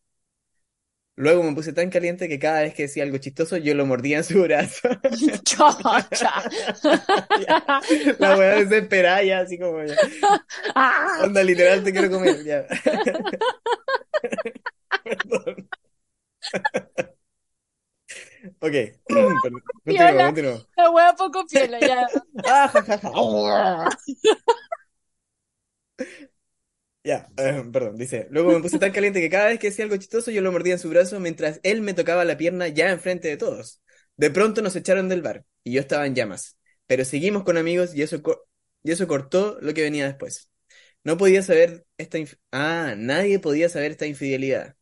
Speaker 1: Luego me puse tan caliente que cada vez que decía algo chistoso yo lo mordía en su brazo.
Speaker 2: Chocha.
Speaker 1: la weá desesperada ya, así como ya. Ah. Onda, literal, te quiero comer, ya. Perdón. Ok.
Speaker 2: Continúo, continúo. La wea poco piola, ya. Ah,
Speaker 1: ya, eh, perdón, dice. Luego me puse tan caliente que cada vez que decía algo chistoso yo lo mordía en su brazo mientras él me tocaba la pierna ya enfrente de todos. De pronto nos echaron del bar y yo estaba en llamas. Pero seguimos con amigos y eso, y eso cortó lo que venía después. No podía saber esta... Ah, nadie podía saber esta infidelidad.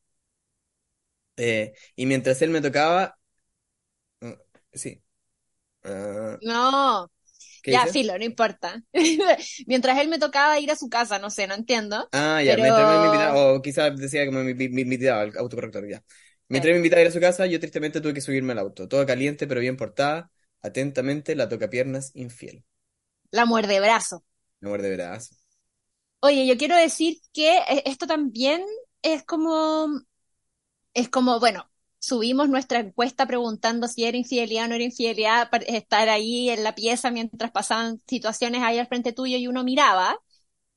Speaker 1: Eh, y mientras él me tocaba... Sí.
Speaker 2: Ah. no. Ya, filo, no importa. mientras él me tocaba ir a su casa, no sé, no entiendo.
Speaker 1: Ah, ya, mientras me invitaba, o quizás decía que me, invitaba al autocorrector, ya. Mientras me invitaba a ir a su casa, yo tristemente tuve que subirme al auto. Todo caliente, pero bien portada. Atentamente, la toca piernas infiel.
Speaker 2: La muerde brazo.
Speaker 1: La muerde brazo.
Speaker 2: Oye, yo quiero decir que eh, esto también es como, es como, bueno, subimos nuestra encuesta preguntando si era infidelidad o no era infidelidad, estar ahí en la pieza mientras pasaban situaciones ahí al frente tuyo y uno miraba.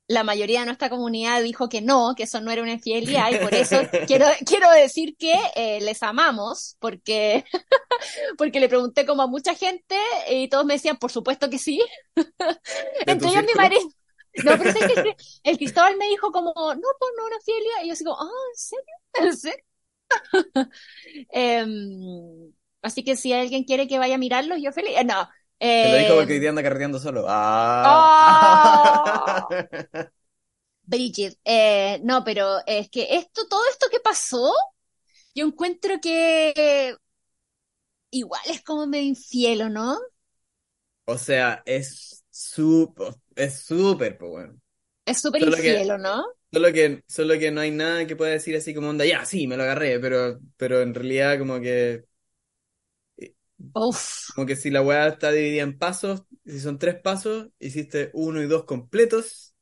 Speaker 2: La mayoría de nuestra comunidad dijo que no, que eso no era una infidelidad y por eso quiero, quiero decir que eh, les amamos porque, porque le pregunté como a mucha gente y todos me decían, por supuesto que sí. Ellos mi marido. No, pero es que el Cristóbal me dijo como, no, pues no una infidelidad. Y yo así como, ah, ¿en serio? ¿En serio? Em, así que si alguien quiere que vaya a mirarlos, yo feliz. Eh, no.
Speaker 1: Te lo dijo porque hoy día anda carreteando solo. Ah.
Speaker 2: Oh. Bridget, eh, no, pero es que esto, todo esto que pasó, yo encuentro que igual es como medio infiel, no?
Speaker 1: O sea, es súper, es súper, pues bueno.
Speaker 2: Es súper infiel, ¿no?
Speaker 1: Solo que, solo que no hay nada que pueda decir así como onda, ya, sí, me lo agarré, pero, pero en realidad como que. Como que si la weá está dividida en pasos, si son tres pasos, hiciste uno y dos completos.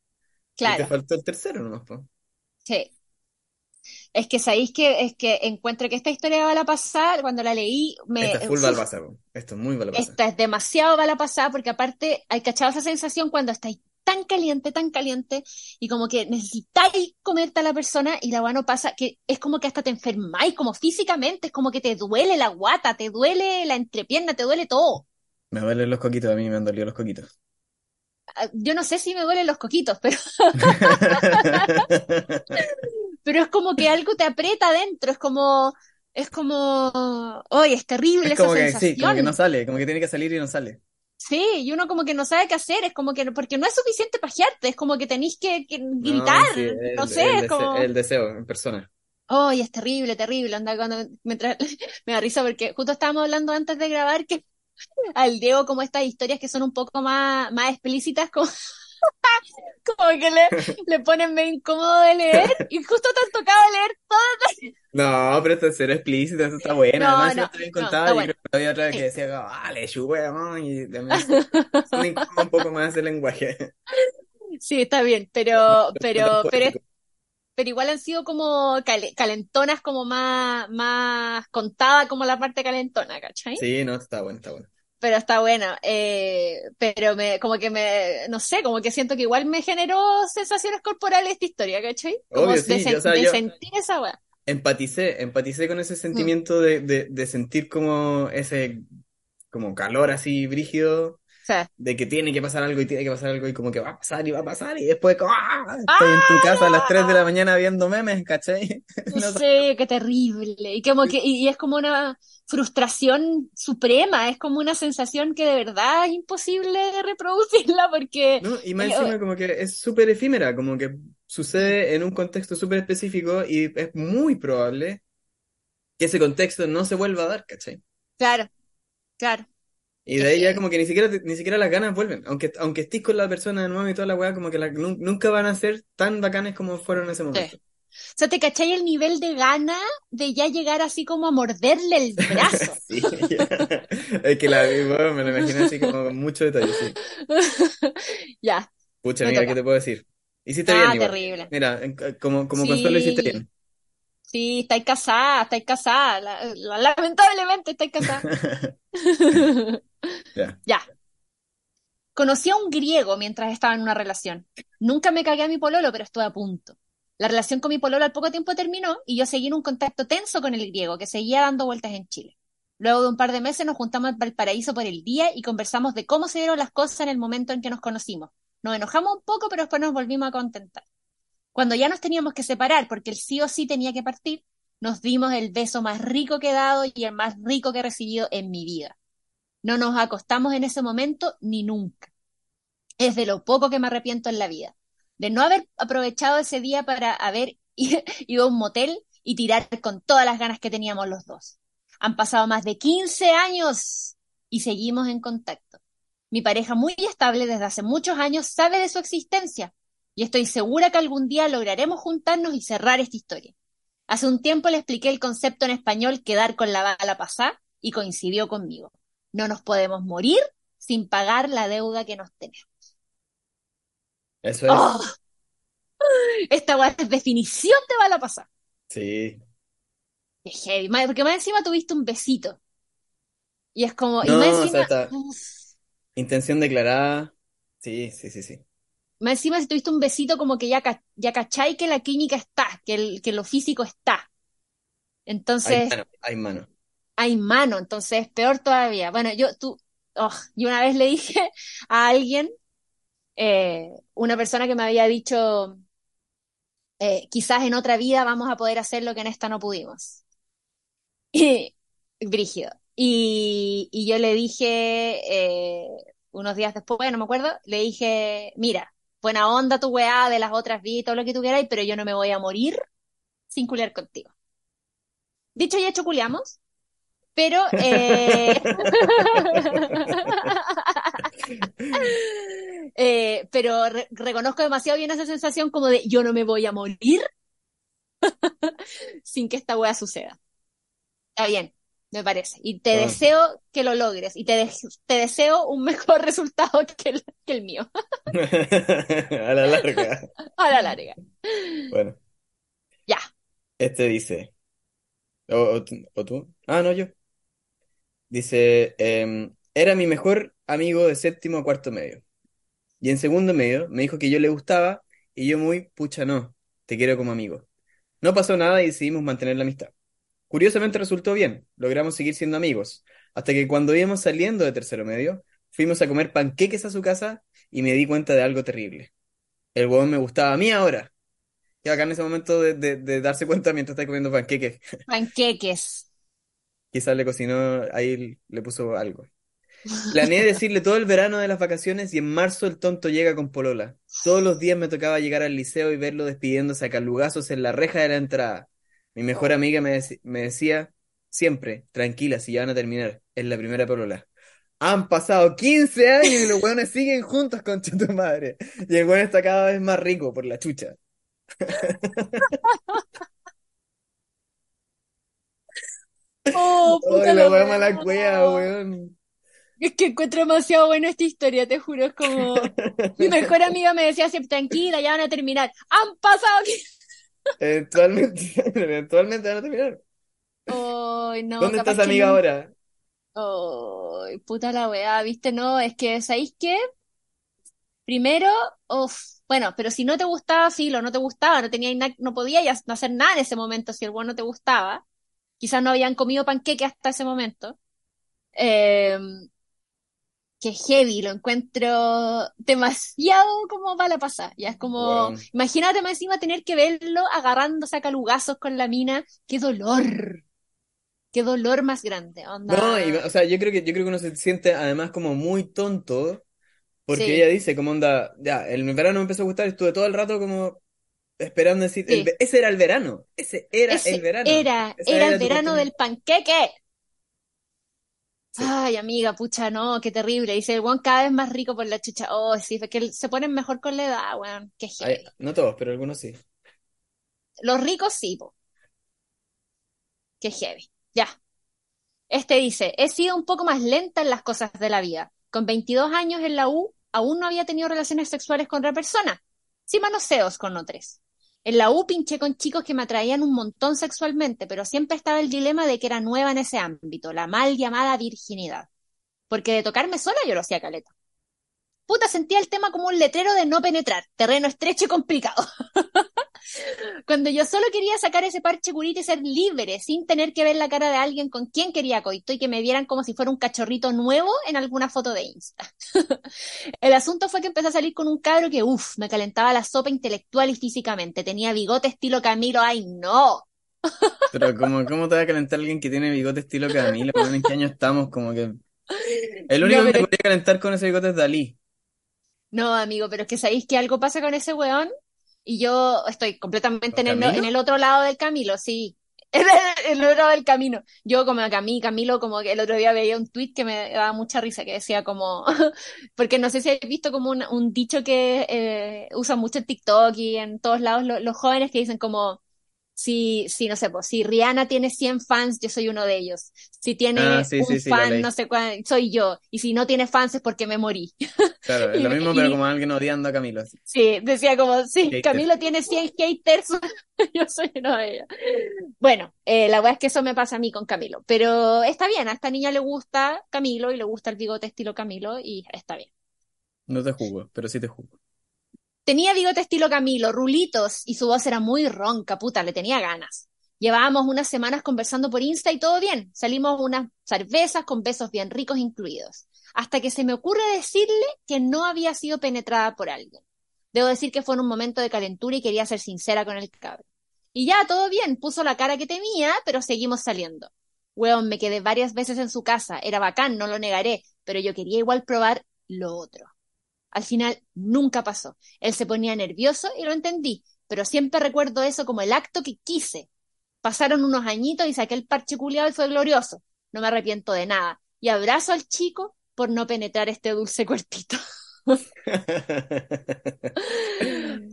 Speaker 1: Claro. Y te faltó el tercero nomás, po.
Speaker 2: Sí. Es que sabéis que es que encuentro que esta historia va a pasar, cuando la leí, me.
Speaker 1: Esta es full pasar, esto es muy pasar.
Speaker 2: Esta es demasiado va a pasar, porque aparte hay cachado esa sensación cuando estáis tan caliente, tan caliente, y como que necesitáis comerte a la persona y la guano pasa, que es como que hasta te enfermáis, como físicamente, es como que te duele la guata, te duele la entrepierna, te duele todo.
Speaker 1: Me duelen los coquitos, a mí me han dolido los coquitos.
Speaker 2: Ah, yo no sé si me duelen los coquitos, pero... pero es como que algo te aprieta adentro, es como... Es como... ¡Ay, es terrible esa sensación!
Speaker 1: sí, como que no sale, como que tiene que salir y no sale.
Speaker 2: Sí, y uno como que no sabe qué hacer, es como que, porque no es suficiente pajearte, es como que tenéis que, gritar, no, sé,
Speaker 1: el,
Speaker 2: es como...
Speaker 1: el deseo en persona.
Speaker 2: ¡Ay, es terrible, terrible! Anda, cuando, mientras, me da risa porque justo estábamos hablando antes de grabar que al Diego como estas historias que son un poco más, más explícitas, como, como que le, le ponen medio incómodo de leer y justo te han tocado leer todas
Speaker 1: No, pero esto es ser explícito, eso está bueno. No, Además, no, está bien contado. y creo que había otra vez que decía, vale, ¿no? y también se un poco más el lenguaje.
Speaker 2: Sí, está bien, pero, pero, pero, pero igual han sido como calentonas, como más, más contada como la parte calentona, ¿cachai?
Speaker 1: Sí, no, está bueno, está bueno.
Speaker 2: Pero está bueno, eh, pero me, como que me, no sé, como que siento que igual me generó sensaciones corporales esta historia, ¿cachai? Como
Speaker 1: Obvio, sí,
Speaker 2: de,
Speaker 1: o sea,
Speaker 2: de
Speaker 1: yo
Speaker 2: sentir esa weá.
Speaker 1: Empaticé, empaticé con ese
Speaker 2: Mm.
Speaker 1: sentimiento de, de, de sentir como ese, como calor así brígido De que tiene que pasar algo y tiene que pasar algo y como que va a pasar y va a pasar y después como, ¡ah! estoy en tu casa a las 3 de la mañana viendo memes, ¿cachai?
Speaker 2: no
Speaker 1: sé.
Speaker 2: qué terrible. Y como que, y, y es como una frustración suprema, es como una sensación que de verdad es imposible de reproducirla porque
Speaker 1: ¿No? Y más
Speaker 2: eh,
Speaker 1: encima como que es súper efímera, como que sucede en un contexto súper específico y es muy probable que ese contexto no se vuelva a dar, ¿cachai?
Speaker 2: claro, claro.
Speaker 1: Y de ahí ya como que ni siquiera, ni siquiera las ganas vuelven, aunque, aunque estés con la persona de nuevo y toda la weá, como que la- nunca van a ser tan bacanes como fueron en ese momento.
Speaker 2: O sea, ¿te cachai el nivel de gana de ya llegar así como a morderle el brazo?
Speaker 1: Sí. Es que la weón, me lo imaginé así como con mucho detalle, sí.
Speaker 2: Ya.
Speaker 1: Pucha, amiga,
Speaker 2: toca.
Speaker 1: ¿qué te puedo decir? Hiciste
Speaker 2: Ah,
Speaker 1: bien igual.
Speaker 2: terrible.
Speaker 1: Mira, como, como consuelo hiciste
Speaker 2: Sí,
Speaker 1: bien.
Speaker 2: Sí, estáis casada, estáis casada. La- la- lamentablemente estáis casada.
Speaker 1: Ya.
Speaker 2: Ya. Conocí a un griego mientras estaba en una relación. Nunca me cagué a mi pololo, pero estuve a punto. La relación con mi pololo al poco tiempo terminó y yo seguí en un contacto tenso con el griego, que seguía dando vueltas en Chile. Luego de un par de meses nos juntamos en Valparaíso por el día y conversamos de cómo se dieron las cosas en el momento en que nos conocimos. Nos enojamos un poco, pero después nos volvimos a contentar. Cuando ya nos teníamos que separar, porque él sí o sí tenía que partir, nos dimos el beso más rico que he dado y el más rico que he recibido en mi vida. No nos acostamos en ese momento ni nunca. Es de lo poco que me arrepiento en la vida. De no haber aprovechado ese día para haber ido a un motel y tirar con todas las ganas que teníamos los dos. Han pasado más de 15 años y seguimos en contacto. Mi pareja muy estable desde hace muchos años sabe de su existencia y estoy segura que algún día lograremos juntarnos y cerrar esta historia. Hace un tiempo le expliqué el concepto en español quedar con la bala pasada y coincidió conmigo. No nos podemos morir sin pagar la deuda que nos tenemos.
Speaker 1: Eso es.
Speaker 2: ¡Oh! Esta weá es definición de bala pasada.
Speaker 1: Sí.
Speaker 2: Qué heavy. Porque más encima tuviste un besito. Y es como, y más
Speaker 1: o sea,
Speaker 2: encima,
Speaker 1: está intención declarada. Sí, sí, sí, sí.
Speaker 2: Más encima si tuviste un besito como que ya, ya cachai que la química está, que, el, que lo físico está.
Speaker 1: Hay
Speaker 2: Entonces,
Speaker 1: mano, hay mano.
Speaker 2: hay mano, entonces es peor todavía. Bueno, yo, tú, oh, yo una vez le dije a alguien, eh, una persona que me había dicho, eh, quizás en otra vida vamos a poder hacer lo que en esta no pudimos. Brígido. Y, y yo le dije, eh, unos días después, no me acuerdo, le dije, mira, buena onda tu weá de las otras vidas todo lo que tú queráis, pero yo no me voy a morir sin culiar contigo. Dicho y hecho, culiamos, pero eh, eh, pero re- reconozco demasiado bien esa sensación como de yo no me voy a morir sin que esta wea suceda. Está bien, me parece. Y te deseo que lo logres y te, de- te deseo un mejor resultado que el, que el mío,
Speaker 1: A la larga.
Speaker 2: a la larga.
Speaker 1: Bueno,
Speaker 2: Ya.
Speaker 1: este dice. O, o tú, o tú. Ah, no, yo. Dice, em, era mi mejor amigo de séptimo a cuarto medio. Y en segundo medio me dijo que yo le gustaba y yo muy, pucha, no, te quiero como amigo. No pasó nada y decidimos mantener la amistad. Curiosamente resultó bien, logramos seguir siendo amigos, hasta que cuando íbamos saliendo de tercero medio, fuimos a comer panqueques a su casa y me di cuenta de algo terrible. El huevón me gustaba a mí ahora. Y acá en ese momento de, de- de darse cuenta mientras está comiendo panqueques,
Speaker 2: Panqueques.
Speaker 1: quizás le cocinó, ahí le puso algo. Planeé decirle todo el verano de las vacaciones y en marzo el tonto llega con polola. Todos los días me tocaba llegar al liceo y verlo despidiéndose a calugazos en la reja de la entrada. Mi mejor amiga me, decía siempre, tranquila, si ya van a terminar, es la primera polola. Han pasado 15 años y los weones siguen juntos con tu madre. Y el weón está cada vez más rico por la chucha.
Speaker 2: Oh, puta
Speaker 1: la
Speaker 2: la
Speaker 1: mala cueva, weón.
Speaker 2: Es que encuentro demasiado buena esta historia, te juro, es como... Mi mejor amiga me decía siempre, tranquila, ya van a terminar. ¡Han pasado!
Speaker 1: Eventualmente, eventualmente van a terminar.
Speaker 2: Ay, no,
Speaker 1: ¿Dónde
Speaker 2: capaz
Speaker 1: estás,
Speaker 2: que
Speaker 1: amiga,
Speaker 2: no.
Speaker 1: ahora?
Speaker 2: Ay, puta la weá, ¿viste? No, es que, ¿sabéis qué? Primero, uff, bueno, pero si no te gustaba, filo, no te gustaba, no tenía no podías hacer nada en ese momento si el bueno no te gustaba. Quizás no habían comido panqueque hasta ese momento. Eh, que heavy, lo encuentro demasiado como para pasar. Ya es como, imagínate más encima tener que verlo agarrándose a calugazos con la mina. ¡Qué dolor! ¡Qué dolor más grande! Onda.
Speaker 1: No, y, o sea, yo creo que, yo creo que uno se siente además como muy tonto, porque
Speaker 2: Sí.
Speaker 1: ella dice como onda, ya, el verano me empezó a gustar, estuve todo el rato como esperando decir,
Speaker 2: Sí.
Speaker 1: ese era el verano, ese era
Speaker 2: Ese
Speaker 1: el verano.
Speaker 2: Era, era
Speaker 1: era
Speaker 2: el verano del panqueque.
Speaker 1: Sí.
Speaker 2: Ay, amiga, pucha, no, qué terrible. Dice el cada vez más rico por la chucha. Oh, sí, es que se ponen mejor con la edad, weón. Qué
Speaker 1: Ay,
Speaker 2: heavy.
Speaker 1: no todos, pero algunos sí.
Speaker 2: Los ricos sí, po. Qué heavy. Ya. Este dice, he sido un poco más lenta en las cosas de la vida. Con 22 años en la U, aún no había tenido relaciones sexuales con otra persona. Sí manoseos con otros. En la U pinché con chicos que me atraían un montón sexualmente, pero siempre estaba el dilema de que era nueva en ese ámbito, la mal llamada virginidad. Porque de tocarme sola yo lo hacía caleta. Puta, sentía el tema como un letrero de no penetrar, terreno estrecho y complicado. Cuando yo solo quería sacar ese parche curita y ser libre, sin tener que ver la cara de alguien con quien quería coito y que me vieran como si fuera un cachorrito nuevo en alguna foto de Insta. El asunto fue que empecé a salir con un cabro que, uff, me calentaba la sopa intelectual y físicamente. Tenía bigote estilo Camilo, ¡ay no!
Speaker 1: Pero como, ¿cómo te va a calentar alguien que tiene bigote estilo Camilo? ¿En qué año estamos? Como que... El único
Speaker 2: No,
Speaker 1: que me podría calentar con ese bigote es Dalí.
Speaker 2: No, amigo, pero es que sabéis que algo pasa con ese weón y yo estoy completamente en
Speaker 1: ¿Con
Speaker 2: el, en el otro lado del Camilo, sí. En el, otro lado del camino. Yo como a mí, Camilo, como que el otro día veía un tweet que me daba mucha risa, que decía como, porque no sé si habéis visto como un, un dicho que eh, usan mucho en TikTok y en todos lados lo- los jóvenes que dicen como, si, si no sé, pues, si Rihanna tiene 100 fans, yo soy uno de ellos. Si tiene
Speaker 1: Ah, sí,
Speaker 2: un
Speaker 1: sí, sí, lo
Speaker 2: fan, no sé cuál, soy yo. Y si no tiene fans es porque me morí.
Speaker 1: Claro, es lo mismo,
Speaker 2: y-
Speaker 1: pero como alguien odiando a Camilo.
Speaker 2: Sí, decía como, sí. Camilo tiene 100 haters, yo soy uno de ellos. Bueno, eh, la verdad es que eso me pasa a mí con Camilo, pero está bien, a esta niña le gusta Camilo y le gusta el bigote estilo Camilo y está bien.
Speaker 1: No te juzgo, pero sí te juzgo.
Speaker 2: Tenía bigote estilo Camilo, rulitos y su voz era muy ronca, puta, le tenía ganas. Llevábamos unas semanas conversando por Insta y todo bien. Salimos unas cervezas con besos bien ricos incluidos. Hasta que se me ocurre decirle que no había sido penetrada por alguien. Debo decir que fue en un momento de calentura y quería ser sincera con el cabro. Y ya, todo bien, puso la cara que temía, pero seguimos saliendo. Weón, me quedé varias veces en su casa, era bacán, no lo negaré, pero yo quería igual probar lo otro. Al final nunca pasó. Él se ponía nervioso y lo entendí, pero siempre recuerdo eso como el acto que quise. Pasaron unos añitos y saqué el parche culiado y fue glorioso. No me arrepiento de nada. Y abrazo al chico por no penetrar este dulce cuerpito.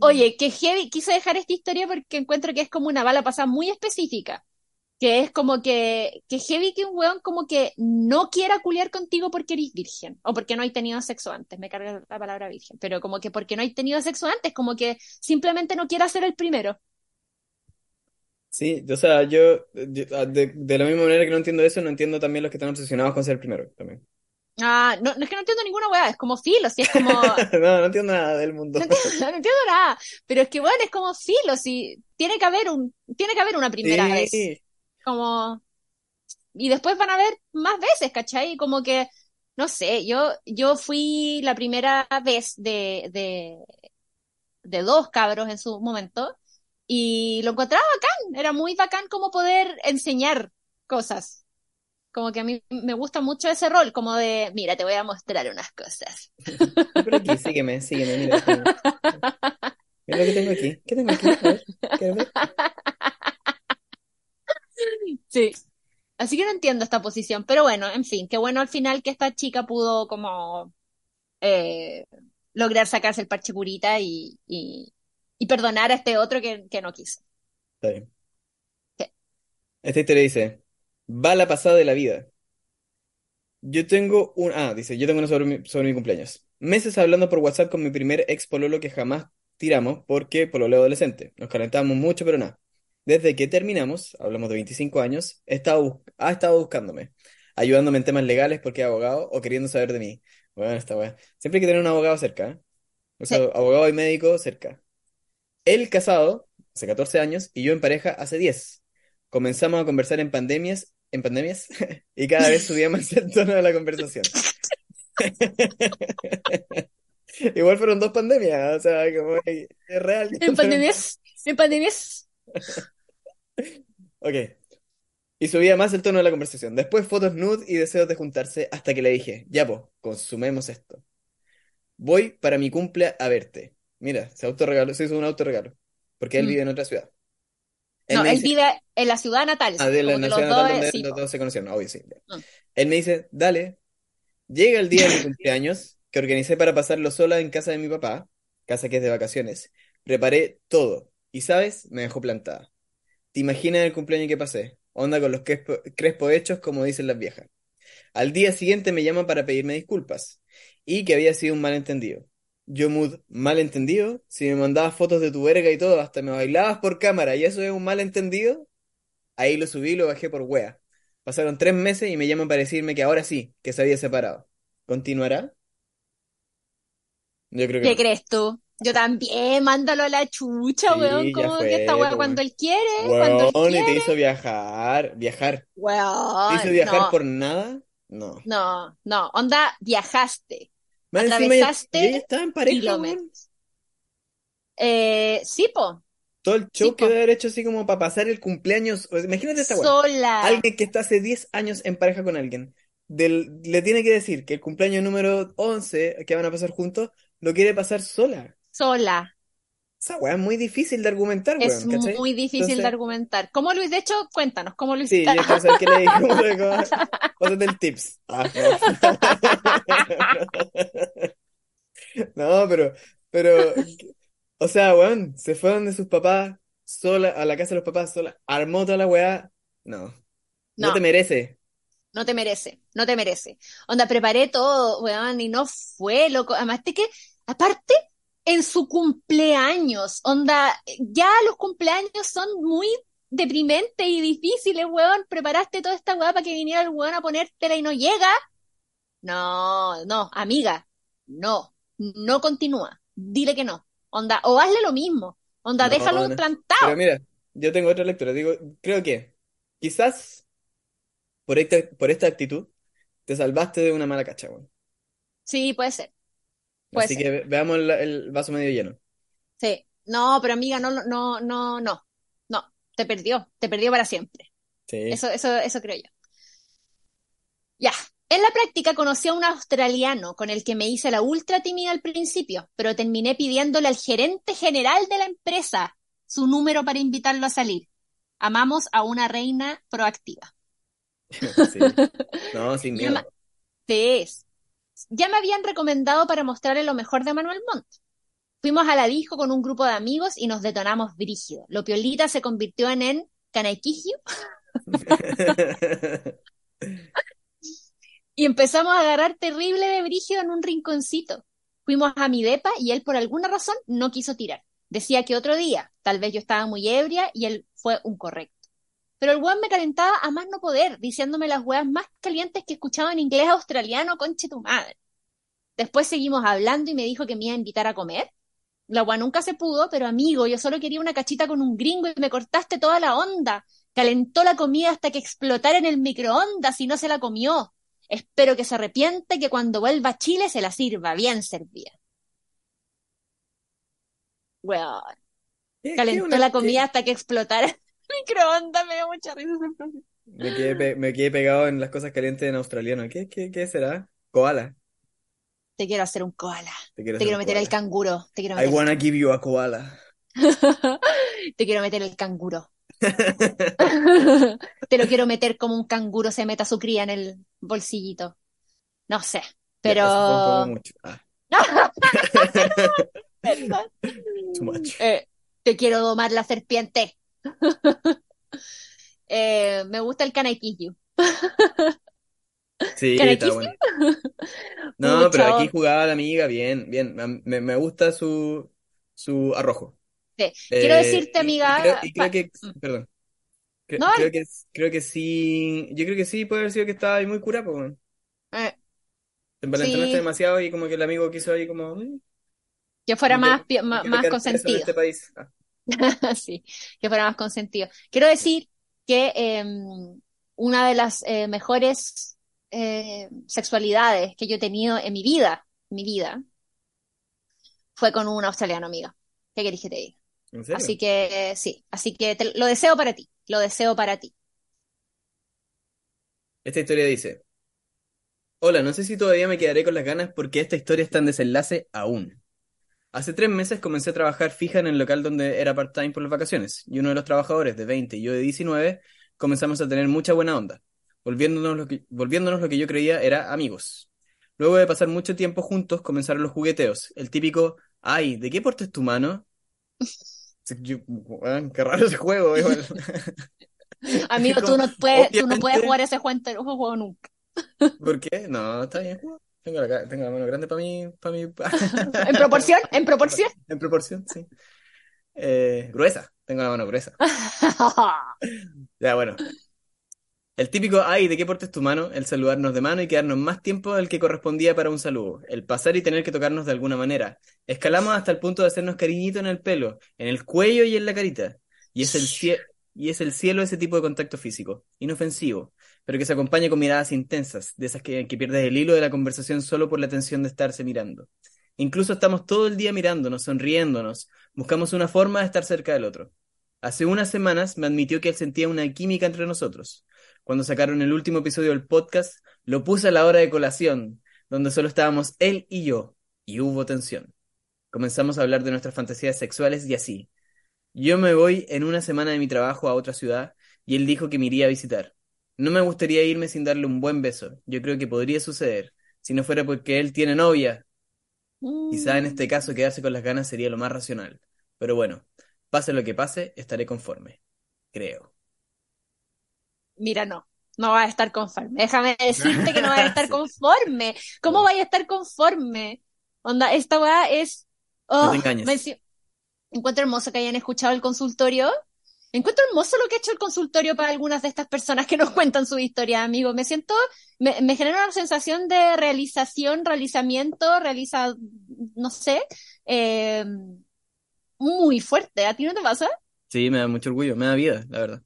Speaker 2: Oye, que heavy, quise dejar esta historia porque encuentro que es como una bala pasada muy específica. Que es como que, que heavy que un weón como que no quiera culiar contigo porque eres virgen. O porque no hay tenido sexo antes. Me carga la palabra virgen. Pero como que porque no hay tenido sexo antes, como que simplemente no quiera ser el primero.
Speaker 1: Sí, o sea, yo, yo- de, de la misma manera que no entiendo eso, no entiendo también los que están obsesionados con ser el primero también.
Speaker 2: Ah, no, no es que no entiendo ninguna weá, es como filo, si es como,
Speaker 1: No, no entiendo nada del mundo.
Speaker 2: No entiendo, no entiendo nada, pero es que bueno, es como filo, si tiene que haber un, tiene que haber una primera vez,
Speaker 1: Sí,
Speaker 2: como, y después van a haber más veces, ¿cachai? Como que, no sé, yo, yo fui la primera vez de, de, de dos cabros en su momento, y lo encontraba bacán, era muy bacán como poder enseñar cosas. Como que a mí me gusta mucho ese rol, como de, mira, te voy a mostrar unas cosas.
Speaker 1: por aquí, sígueme, sígueme, mira. lo que tengo aquí. ¿Qué tengo aquí? A ver, ¿quieres ver?
Speaker 2: Sí. Así que no entiendo esta posición, pero bueno, en fin, qué bueno al final que esta chica pudo como eh, lograr sacarse el parche curita y, y, perdonar a este otro que, no quiso.
Speaker 1: Está bien. Esta historia dice, va la pasada de la vida. Yo tengo un... Ah, dice, yo tengo una sobre mi, sobre mi cumpleaños. Meses hablando por WhatsApp con mi primer ex pololo que jamás tiramos porque pololeo adolescente. Nos calentamos mucho, pero nada. Desde que terminamos, hablamos de 25 años, he estado, ha estado buscándome, ayudándome en temas legales porque es abogado o queriendo saber de mí. Bueno, esta weá. Siempre hay que tener un abogado cerca, ¿eh? O sea, abogado y médico cerca. Él casado, hace 14 años, y yo en pareja hace 10. Comenzamos a conversar en pandemias, en pandemias, y cada vez subía más el tono de la conversación. Igual fueron dos pandemias, o sea, como es real.
Speaker 2: En pandemias, en pandemias.
Speaker 1: Ok. Y subía más el tono de la conversación. Después fotos nude y deseos de juntarse hasta que le dije, ya po, consumemos esto. Voy para mi cumple a verte. Mira, se autorregaló, se hizo un autorregalo. Porque él mm. vive en otra ciudad.
Speaker 2: no, él vive en la ciudad natal.
Speaker 1: Ah, de la ciudad natal donde los dos se conocieron, obvio, sí. Mm. Él me dice, dale. Llega el día de mi cumpleaños, que organicé para pasarlo sola en casa de mi papá, casa que es de vacaciones. Preparé todo. Y sabes, me dejó plantada. ¿Te imaginas el cumpleaños que pasé? Onda con los crespo, hechos, como dicen las viejas. Al día siguiente me llaman para pedirme disculpas y que había sido un malentendido. Yo, mood, malentendido, si me mandabas fotos de tu verga y todo, hasta me bailabas por cámara y eso es un malentendido, ahí lo subí y lo bajé por wea. Pasaron tres meses y me llaman para decirme que ahora sí, que se había separado. ¿Continuará?
Speaker 2: Yo creo que ¿Qué crees tú? Yo también, mándalo a la chucha, weón. Como que esta weón cuando él quiere. cuando él quiere.
Speaker 1: y te hizo viajar, viajar.
Speaker 2: Weón.
Speaker 1: ¿Te hizo viajar por nada? No.
Speaker 2: No, no. Onda, viajaste. Me atravesaste.
Speaker 1: Y ella estaba en pareja,
Speaker 2: Eh, sí, po.
Speaker 1: Todo el show que debe haber hecho así como para pasar el cumpleaños. Imagínate esta weón.
Speaker 2: Sola.
Speaker 1: Alguien que está hace 10 años en pareja con alguien. Del, le tiene que decir que el cumpleaños número 11 que van a pasar juntos lo quiere pasar sola
Speaker 2: sola.
Speaker 1: Esa weá es muy difícil de argumentar, weón.
Speaker 2: Es muy difícil de argumentar. ¿Cómo Luis? De hecho, cuéntanos, ¿cómo Luis?
Speaker 1: Sí, yo quiero saber qué le dijo. Pásate el tips. Ah, no. pero, pero, o sea, weón, se fueron de sus papás sola, a la casa de los papás sola, armó toda la weá. No. No, te merece.
Speaker 2: No te merece, no te merece. Onda, preparé todo, weón, y no fue, loco. Además, de que, aparte, en su cumpleaños. Onda, ya los cumpleaños son muy deprimentes y difíciles, weón. Preparaste toda esta weá para que viniera el weón a ponértela y no llega. No, no, amiga, no, no continúa. Dile que no. Onda, o hazle lo mismo. Onda, déjalo plantado.
Speaker 1: Pero mira, yo tengo otra lectura. Digo, creo que quizás por esta, por esta actitud te salvaste de una mala cacha, weón.
Speaker 2: Sí, puede ser.
Speaker 1: Así que veamos el, vaso medio lleno.
Speaker 2: Sí, no, pero amiga, no, no, no, no, no, te perdió, te perdió para siempre. Sí. Eso, eso, eso creo yo. Ya, en la práctica conocí a un australiano con el que me hice la ultra tímida al principio, pero terminé pidiéndole al gerente general de la empresa su número para invitarlo a salir. Amamos a una reina proactiva.
Speaker 1: sí. No, sin miedo.
Speaker 2: Sí, ya me habían recomendado para mostrarle lo mejor de Manuel Montt. Fuimos a la disco con un grupo de amigos y nos detonamos brígido. Lo piolita se convirtió en en Canaiquigio. y empezamos a agarrar terrible de brígido en un rinconcito. Fuimos a mi depa y él por alguna razón no quiso tirar. Decía que otro día, tal vez yo estaba muy ebria y él fue un correcto. Pero el weón me calentaba a más no poder, diciéndome las weas más calientes que escuchaba en inglés australiano, conche tu madre. Después seguimos hablando y me dijo que me iba a invitar a comer. La wea nunca se pudo, pero amigo, yo solo quería una cachita con un gringo y me cortaste toda la onda. Calentó la comida hasta que explotara en el microondas y no se la comió. Espero que se arrepiente que cuando vuelva a Chile se la sirva bien servida. Weón. Calentó la comida hasta que explotara microondas, me dio mucha risa
Speaker 1: Me quedé, me quedé pegado en las cosas calientes en australiano. ¿Qué, qué, qué será? Koala.
Speaker 2: Te quiero hacer un koala. Te quiero, meter el canguro. Te quiero
Speaker 1: I wanna give you a koala.
Speaker 2: Te quiero meter el canguro. Te lo quiero meter como un canguro se meta su cría en el bolsillito. No sé, pero... Ah. Eh, te quiero domar la serpiente. Eh, me gusta el canaquillo.
Speaker 1: Sí, está bueno. No, pero aquí jugaba la amiga bien, bien. Me, me gusta su, su arrojo.
Speaker 2: Sí. Quiero eh, decirte, amiga.
Speaker 1: Y creo, que. Mm. Perdón. creo, que, creo que sí. Yo creo que sí puede haber sido que estaba ahí muy curado, pues. Eh, Te envalentonaste demasiado y como que el amigo quiso ahí como.
Speaker 2: Que fuera más, más, consentido.
Speaker 1: Este país. Ah.
Speaker 2: sí, que fuera más consentido. Quiero decir que em, una de las eh, mejores eh, sexualidades que yo he tenido en mi vida, mi vida, fue con una australiana amiga. ¿Qué querés que te diga? Así que sí, así que lo deseo para ti, lo deseo para ti.
Speaker 1: Esta historia dice, hola, no sé si todavía me quedaré con las ganas porque esta historia está en desenlace aún. Hace tres meses comencé a trabajar fija en el local donde era part-time por las vacaciones, y uno de los trabajadores de 20 y yo de 19 comenzamos a tener mucha buena onda, volviéndonos lo que, volviéndonos lo que yo creía era amigos. Luego de pasar mucho tiempo juntos comenzaron los jugueteos, el típico, ay, ¿de qué porte es tu mano? qué raro ese juego.
Speaker 2: Amigo, tú no puedes, tú no puedes jugar ese juego nunca.
Speaker 1: ¿Por qué? No, está bien. Tengo la, tengo la mano grande para mí. Para mí.
Speaker 2: ¿En proporción? ¿En proporción?
Speaker 1: En proporción, sí. Eh, gruesa. Tengo la mano gruesa. ya, bueno. El típico, ay, ¿de qué porte es tu mano? El saludarnos de mano y quedarnos más tiempo del que correspondía para un saludo. El pasar y tener que tocarnos de alguna manera. Escalamos hasta el punto de hacernos cariñito en el pelo, en el cuello y en la carita. Y es el, y es el cielo ese tipo de contacto físico. Inofensivo pero que se acompaña con miradas intensas, de esas que, que pierdes el hilo de la conversación solo por la tensión de estarse mirando. Incluso estamos todo el día mirándonos, sonriéndonos, buscamos una forma de estar cerca del otro. Hace unas semanas me admitió que él sentía una química entre nosotros. Cuando sacaron el último episodio del podcast, lo puse a la hora de colación, donde solo estábamos él y yo, y hubo tensión. Comenzamos a hablar de nuestras fantasías sexuales y así. Yo me voy en una semana de mi trabajo a otra ciudad y él dijo que me iría a visitar. No me gustaría irme sin darle un buen beso. Yo creo que podría suceder, si no fuera porque él tiene novia. Quizá en este caso quedarse con las ganas sería lo más racional. Pero bueno, pase lo que pase, estaré conforme. Creo.
Speaker 2: Mira, no. No va a estar conforme. Déjame decirte que no va a estar conforme. ¿Cómo vaya a estar conforme? Onda, esta weá es.
Speaker 1: no te oh, engañes.
Speaker 2: Encuentro hermoso que hayan escuchado el consultorio Encuentro hermoso lo que ha hecho el consultorio para algunas de estas personas que nos cuentan su historia, amigo. Me siento, me, me genera una sensación de realización, realizamiento, realiza, no sé, eh, muy fuerte. ¿A ti no te pasa?
Speaker 1: Sí, me da mucho orgullo, me da vida, la verdad.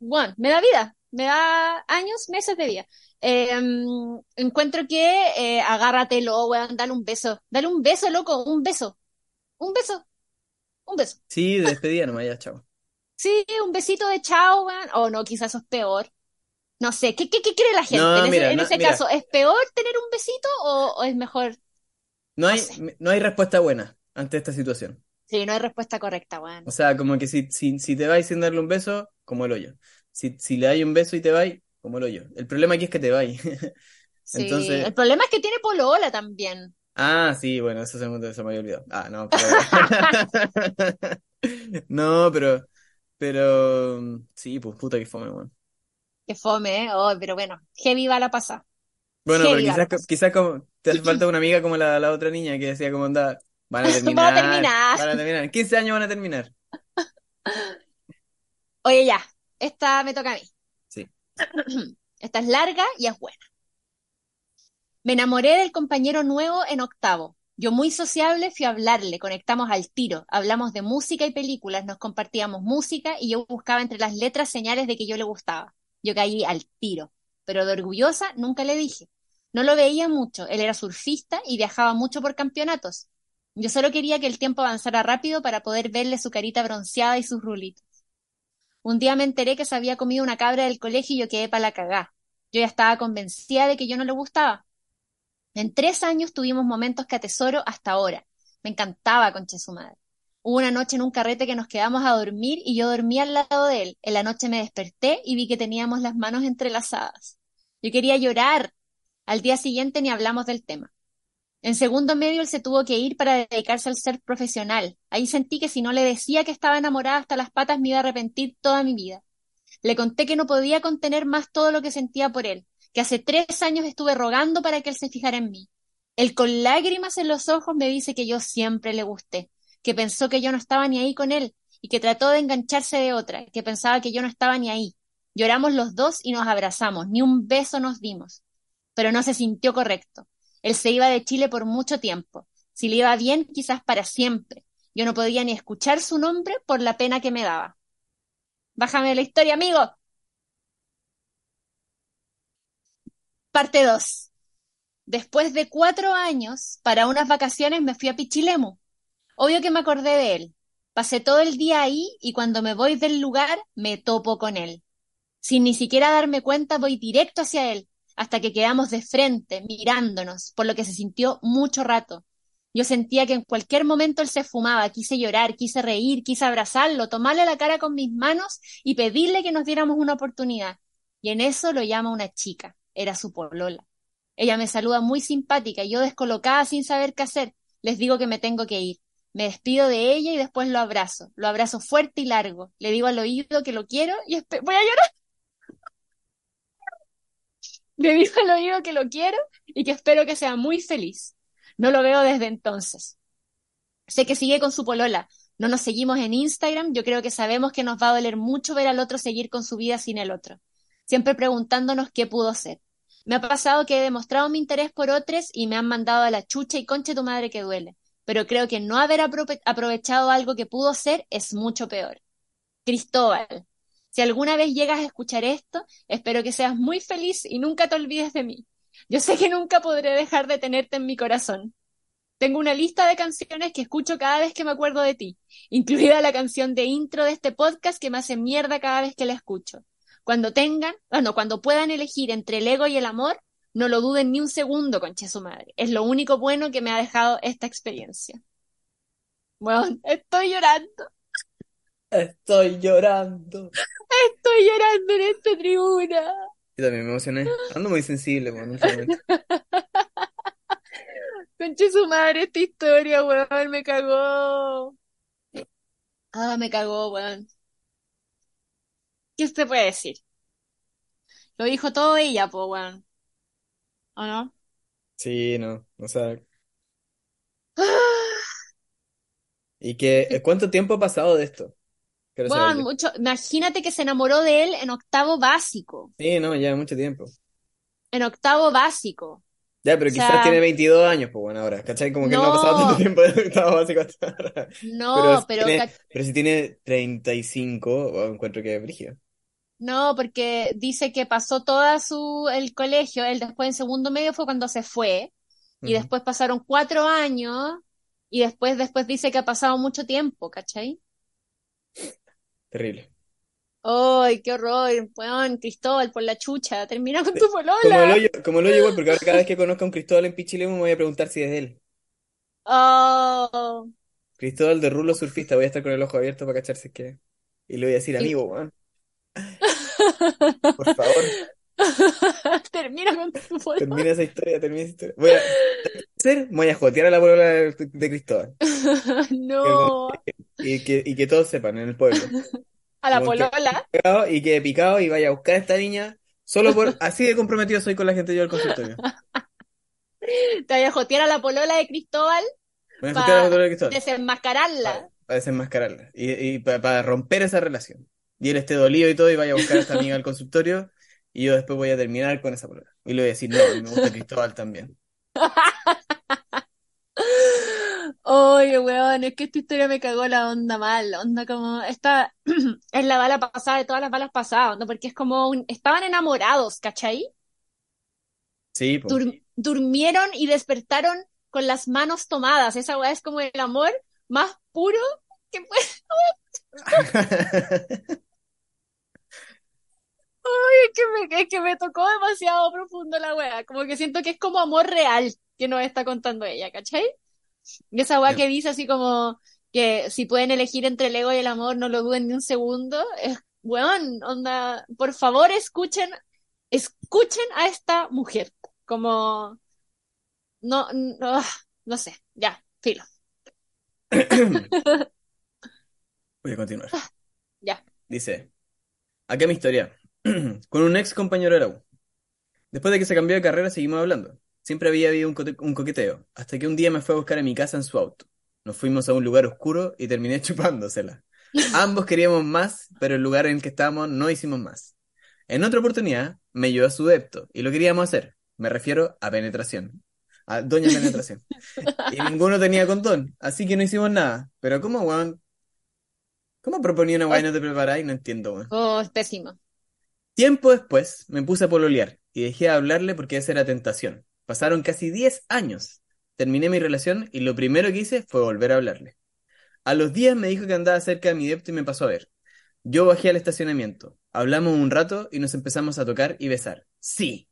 Speaker 2: Bueno, me da vida, me da años, meses de vida. Eh, encuentro que eh, agárratelo, weón, dale un beso. Dale un beso, loco, un beso. Un beso. Un beso.
Speaker 1: Sí, de despedida nomás, ya, chao.
Speaker 2: Sí, un besito de chao. O no, quizás eso es peor. No sé, ¿qué, qué, qué cree la gente en ese, caso? ¿Es peor tener un besito o, es mejor?
Speaker 1: No hay, no hay respuesta buena ante esta situación.
Speaker 2: Sí, no hay respuesta correcta, weón.
Speaker 1: O sea, como que si, si, si te vais sin darle un beso, como el hoyo. Si, si le das un beso y te vais, como el hoyo. El problema aquí es que te vais.
Speaker 2: sí, el problema es que tiene polola también.
Speaker 1: Ah, sí, bueno, eso se me, se me había olvidado. Ah, no, pero... no, pero pero sí, pues puta que fome, weón.
Speaker 2: Que fome, ¿eh? Oh, pero bueno, heavy va la pasada.
Speaker 1: Bueno, pero quizás, quizás como te hace falta una amiga como la, la otra niña que decía como anda, van a terminar. van a terminar. Van a terminar. En 15 años van a terminar.
Speaker 2: Oye, ya, esta me toca a mí.
Speaker 1: Sí.
Speaker 2: Esta es larga y es buena. Me enamoré del compañero nuevo en octavo. Yo muy sociable fui a hablarle, conectamos al tiro, hablamos de música y películas, nos compartíamos música y yo buscaba entre las letras señales de que yo le gustaba. Yo caí al tiro, pero de orgullosa nunca le dije. No lo veía mucho, él era surfista y viajaba mucho por campeonatos. Yo solo quería que el tiempo avanzara rápido para poder verle su carita bronceada y sus rulitos. Un día me enteré que se había comido una cabra del colegio y yo quedé para la cagá. Yo ya estaba convencida de que yo no le gustaba. En tres años tuvimos momentos que atesoro hasta ahora. Me encantaba Conche su madre. Hubo una noche en un carrete que nos quedamos a dormir y yo dormí al lado de él. En la noche me desperté y vi que teníamos las manos entrelazadas. Yo quería llorar. Al día siguiente ni hablamos del tema. En segundo medio él se tuvo que ir para dedicarse al ser profesional. Ahí sentí que si no le decía que estaba enamorada hasta las patas me iba a arrepentir toda mi vida. Le conté que no podía contener más todo lo que sentía por él, que hace tres años estuve rogando para que él se fijara en mí. Él con lágrimas en los ojos me dice que yo siempre le gusté, que pensó que yo no estaba ni ahí con él y que trató de engancharse de otra, que pensaba que yo no estaba ni ahí. Lloramos los dos y nos abrazamos, ni un beso nos dimos. Pero no se sintió correcto. Él se iba de Chile por mucho tiempo. Si le iba bien, quizás para siempre. Yo no podía ni escuchar su nombre por la pena que me daba. Bájame la historia, amigo. Parte 2. Después de cuatro años, para unas vacaciones me fui a Pichilemu. Obvio que me acordé de él. Pasé todo el día ahí y cuando me voy del lugar me topo con él. Sin ni siquiera darme cuenta voy directo hacia él, hasta que quedamos de frente, mirándonos, por lo que se sintió mucho rato. Yo sentía que en cualquier momento él se fumaba, quise llorar, quise reír, quise abrazarlo, tomarle la cara con mis manos y pedirle que nos diéramos una oportunidad. Y en eso lo llama una chica, era su polola. Ella me saluda muy simpática y yo descolocada sin saber qué hacer, les digo que me tengo que ir. Me despido de ella y después lo abrazo. Lo abrazo fuerte y largo. Le digo al oído que lo quiero y voy a llorar. Le digo al oído que lo quiero y que espero que sea muy feliz. No lo veo desde entonces. Sé que sigue con su polola. No nos seguimos en Instagram. Yo creo que sabemos que nos va a doler mucho ver al otro seguir con su vida sin el otro. Siempre preguntándonos qué pudo ser. Me ha pasado que he demostrado mi interés por otros y me han mandado a la chucha y conche tu madre que duele. Pero creo que no haber aprovechado algo que pudo ser es mucho peor. Cristóbal, si alguna vez llegas a escuchar esto, espero que seas muy feliz y nunca te olvides de mí. Yo sé que nunca podré dejar de tenerte en mi corazón. Tengo una lista de canciones que escucho cada vez que me acuerdo de ti, incluida la canción de intro de este podcast que me hace mierda cada vez que la escucho. Cuando tengan, bueno, cuando puedan elegir entre el ego y el amor, no lo duden ni un segundo, conche su madre. Es lo único bueno que me ha dejado esta experiencia. Bueno, estoy llorando.
Speaker 1: Estoy llorando.
Speaker 2: Estoy llorando en esta tribuna.
Speaker 1: Yo también me emocioné. Ando muy sensible, weón,
Speaker 2: Conche su madre esta historia, weón, me cagó. Ah, me cagó, weón. ¿Qué usted puede decir? Lo dijo todo ella, po, weón. ¿O no?
Speaker 1: Sí, no, o sea. ¿Y qué, cuánto tiempo ha pasado de esto?
Speaker 2: Bueno, mucho, imagínate que se enamoró de él en octavo básico.
Speaker 1: Sí, no, ya mucho tiempo.
Speaker 2: En octavo básico.
Speaker 1: Ya, pero quizás tiene 22 años, pues bueno, ahora, ¿cachai? Como que no, ha pasado tanto tiempo de octavo básico hasta ahora.
Speaker 2: No, pero...
Speaker 1: pero, si tiene 35, encuentro que es brígido.
Speaker 2: No, porque dice que pasó toda su, el colegio, él después en segundo medio fue cuando se fue, y después pasaron cuatro años, y después, después dice que ha pasado mucho tiempo, ¿cachai?
Speaker 1: Terrible.
Speaker 2: ¡Ay, qué horror! Weón, Cristóbal, por la chucha, termina con tu polola.
Speaker 1: Como lo, yo, como lo llevo, porque ahora cada vez que conozca a un Cristóbal en Pichilemu me voy a preguntar si es él.
Speaker 2: Oh.
Speaker 1: Cristóbal de Rulo Surfista, voy a estar con el ojo abierto para cacharse que. Y le voy a decir, amigo, weón. Por favor.
Speaker 2: termina con tu polola.
Speaker 1: Termina esa historia, termina esa historia. Voy a hacer, voy a jotear a la polola de, de Cristóbal.
Speaker 2: no.
Speaker 1: Y que, y que todos sepan en el pueblo.
Speaker 2: A la polola.
Speaker 1: y que picado y vaya a buscar a esta niña. Solo por. Así de comprometido soy con la gente yo del consultorio.
Speaker 2: Te voy a jotear a la polola de Cristóbal.
Speaker 1: Voy a jotear a la polola de Cristóbal.
Speaker 2: Desenmascararla.
Speaker 1: Para, desenmascararla. Y, y para, romper esa relación. Y él esté dolido y todo, y vaya a buscar a esta amiga al consultorio. Y yo después voy a terminar con esa polola. Y le voy a decir, no, me gusta Cristóbal también.
Speaker 2: Oye, weón, es que esta historia me cagó la onda mal, onda como, esta es la bala pasada de todas las balas pasadas, ¿no? Porque es como, estaban enamorados, ¿cachai?
Speaker 1: Sí,
Speaker 2: durmieron y despertaron con las manos tomadas, esa weá es como el amor más puro que puede... Es que, me, es que me tocó demasiado profundo la weá, como que siento que es como amor real que nos está contando ella, ¿cachai? Y esa weá que dice así como que si pueden elegir entre el ego y el amor, no lo duden ni un segundo. Es, weón, onda, por favor escuchen, escuchen a esta mujer. Como, no, no, no sé, ya, filo.
Speaker 1: Voy a continuar.
Speaker 2: Ya.
Speaker 1: Dice, acá mi historia. Con un ex compañero de la U. Después de que se cambió de carrera seguimos hablando. Siempre había habido un, coqueteo, hasta que un día me fue a buscar a mi casa en su auto. Nos fuimos a un lugar oscuro y terminé chupándosela. Ambos queríamos más, pero el lugar en el que estábamos no hicimos más. En otra oportunidad, me llevó a su depto y lo queríamos hacer. Me refiero a penetración. A doña penetración. Y ninguno tenía condón, así que no hicimos nada. Pero ¿cómo, weón? ¿Cómo proponía una weá y no te preparáis? No entiendo, weón.
Speaker 2: Oh, es pésimo.
Speaker 1: Tiempo después, me puse a pololear y dejé de hablarle porque esa era tentación. Pasaron casi 10 años. Terminé mi relación y lo primero que hice fue volver a hablarle. A los días me dijo que andaba cerca de mi depto y me pasó a ver. Yo bajé al estacionamiento. Hablamos un rato y nos empezamos a tocar y besar. Sí,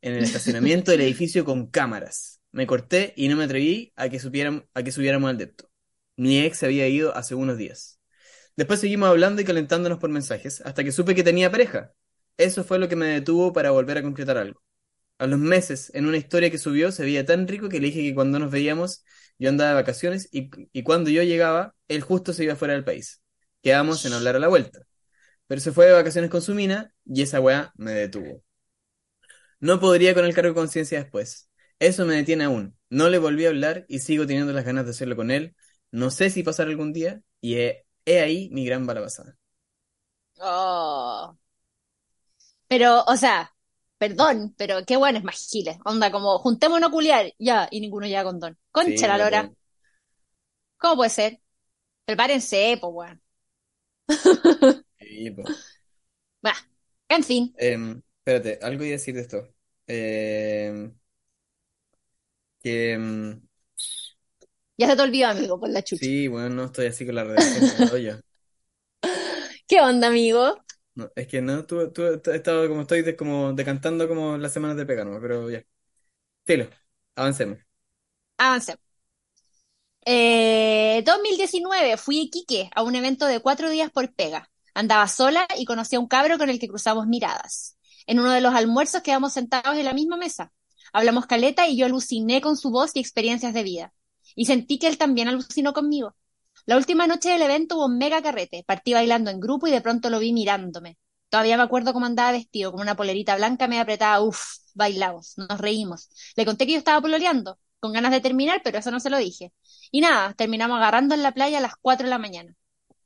Speaker 1: en el estacionamiento del edificio con cámaras. Me corté y no me atreví a que, a que subiéramos al depto. Mi ex se había ido hace unos días. Después seguimos hablando y calentándonos por mensajes hasta que supe que tenía pareja. Eso fue lo que me detuvo para volver a concretar algo. A los meses, en una historia que subió, se veía tan rico que le dije que cuando nos veíamos yo andaba de vacaciones y, cuando yo llegaba, él justo se iba fuera del país. Quedamos en hablar a la vuelta. Pero se fue de vacaciones con su mina y esa weá me detuvo. No podría con el cargo de conciencia después. Eso me detiene aún. No le volví a hablar y sigo teniendo las ganas de hacerlo con él. No sé si pasará algún día y he, ahí mi gran bala pasada.
Speaker 2: Oh. Pero, o sea, perdón, pero qué bueno es más giles. Onda, como juntémonos a culiar, ya, y ninguno llega con don. Concha la lora. ¿Cómo puede ser? Prepárense, pues, weón.
Speaker 1: Sí, pues.
Speaker 2: en fin.
Speaker 1: Em, espérate, algo iba a decir de esto. Em, que. Em,
Speaker 2: ya se te olvidó, amigo, por la chucha.
Speaker 1: Sí, bueno, no estoy así con la redacción.
Speaker 2: ¿Qué onda, amigo?
Speaker 1: No, es que no, tú, tú has estado como estoy como decantando como las semanas de pega, ¿no? Pero ya. Filo, avancemos.
Speaker 2: Avancemos. Eh, 2019 fui a Iquique a un evento de cuatro días por pega. Andaba sola y conocí a un cabro con el que cruzamos miradas. En uno de los almuerzos quedamos sentados en la misma mesa. Hablamos caleta y yo aluciné con su voz y experiencias de vida. Y sentí que él también alucinó conmigo. La última noche del evento hubo un mega carrete. Partí bailando en grupo y de pronto lo vi mirándome. Todavía me acuerdo cómo andaba vestido, como una polerita blanca me apretada. Uf, bailamos, nos reímos. Le conté que yo estaba pololeando, con ganas de terminar, pero eso no se lo dije. Y nada, terminamos agarrando en la playa a las cuatro de la mañana.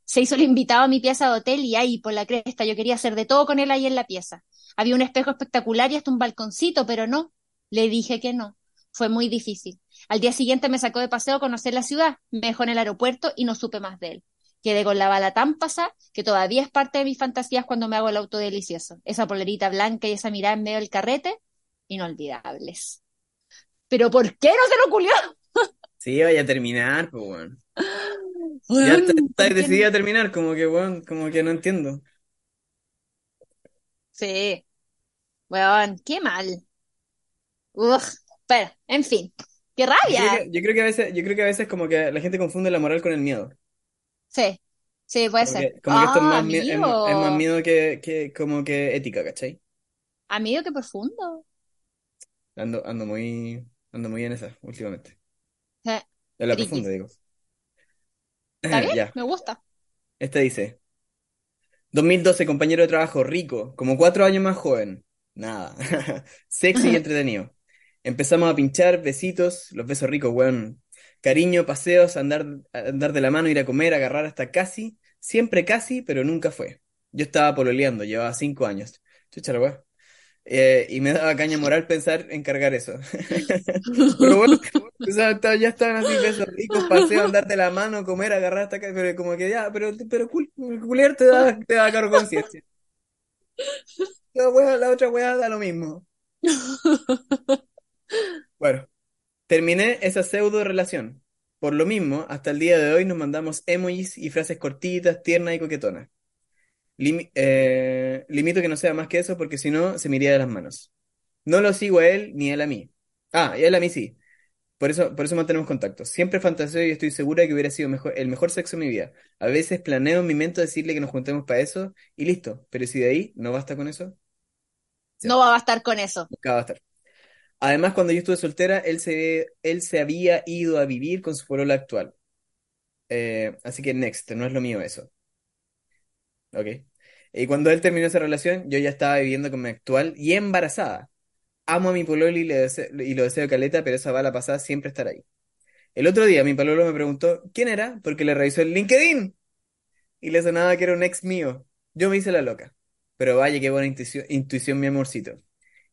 Speaker 2: Se hizo el invitado a mi pieza de hotel y ahí, por la cresta, yo quería hacer de todo con él ahí en la pieza. Había un espejo espectacular y hasta un balconcito, pero no. Le dije que no. Fue muy difícil. Al día siguiente me sacó de paseo a conocer la ciudad, me dejó en el aeropuerto y no supe más de él. Quedé con la bala tan pasada que todavía es parte de mis fantasías cuando me hago el auto delicioso. Esa polerita blanca y esa mirada en medio del carrete, inolvidables. ¿Pero por qué no se lo culió?
Speaker 1: Sí, vaya a terminar, pues, bueno. ya estás decidida a terminar, como que, bueno, como que no entiendo.
Speaker 2: Sí. Weón, qué mal. Uf. Pero, en fin, qué rabia.
Speaker 1: Yo creo, que, a veces, yo creo que a veces como que la gente confunde la moral con el miedo.
Speaker 2: Sí, sí, puede ser.
Speaker 1: como que esto es ah, más, es, más miedo que, que, como que ética, ¿cachai?
Speaker 2: Amigo, qué profundo.
Speaker 1: Ando, ando muy, ando muy en esa últimamente. En la profunda, digo.
Speaker 2: Está bien, me gusta.
Speaker 1: Este dice, 2012, compañero de trabajo, rico, como cuatro años más joven. Nada. Sexy y entretenido. Empezamos a pinchar, besitos, los besos ricos, weón. Cariño, paseos, andar, andar de la mano, ir a comer, agarrar hasta casi. Siempre casi, pero nunca fue. Yo estaba pololeando, llevaba cinco años. Chucha la weón. Eh, y me daba caña moral pensar en cargar eso. pero bueno, ya estaban así, besos ricos, paseos, andar la mano, comer, agarrar hasta acá, pero como que ya, pero, pero culiar te da, te da cargo conciencia. La, la otra weá da lo mismo. Bueno, terminé esa pseudo relación. Por lo mismo, hasta el día de hoy nos mandamos emojis y frases cortitas, tiernas y coquetonas. Eh, limito que no sea más que eso porque si no se me iría de las manos. No lo sigo a él ni él a mí. Ah, y él a mí sí. Por eso, por eso mantenemos contacto. Siempre fantaseo y estoy segura de que hubiera sido mejor, el mejor sexo de mi vida. A veces planeo en mi mente decirle que nos juntemos para eso y listo. Pero si de ahí no basta con eso,
Speaker 2: no va a bastar con eso.
Speaker 1: nunca va a bastar. Además, cuando yo estuve soltera, él se, él se había ido a vivir con su polola actual. Eh, así que next, no es lo mío eso. Ok. Y cuando él terminó esa relación, yo ya estaba viviendo con mi actual y embarazada. Amo a mi pololo y, le deseo- y lo deseo caleta, pero esa bala pasada siempre estará ahí. El otro día mi pololo me preguntó quién era porque le revisó el LinkedIn y le sonaba que era un ex mío. Yo me hice la loca. Pero vaya, qué buena intuición, intuición, mi amorcito.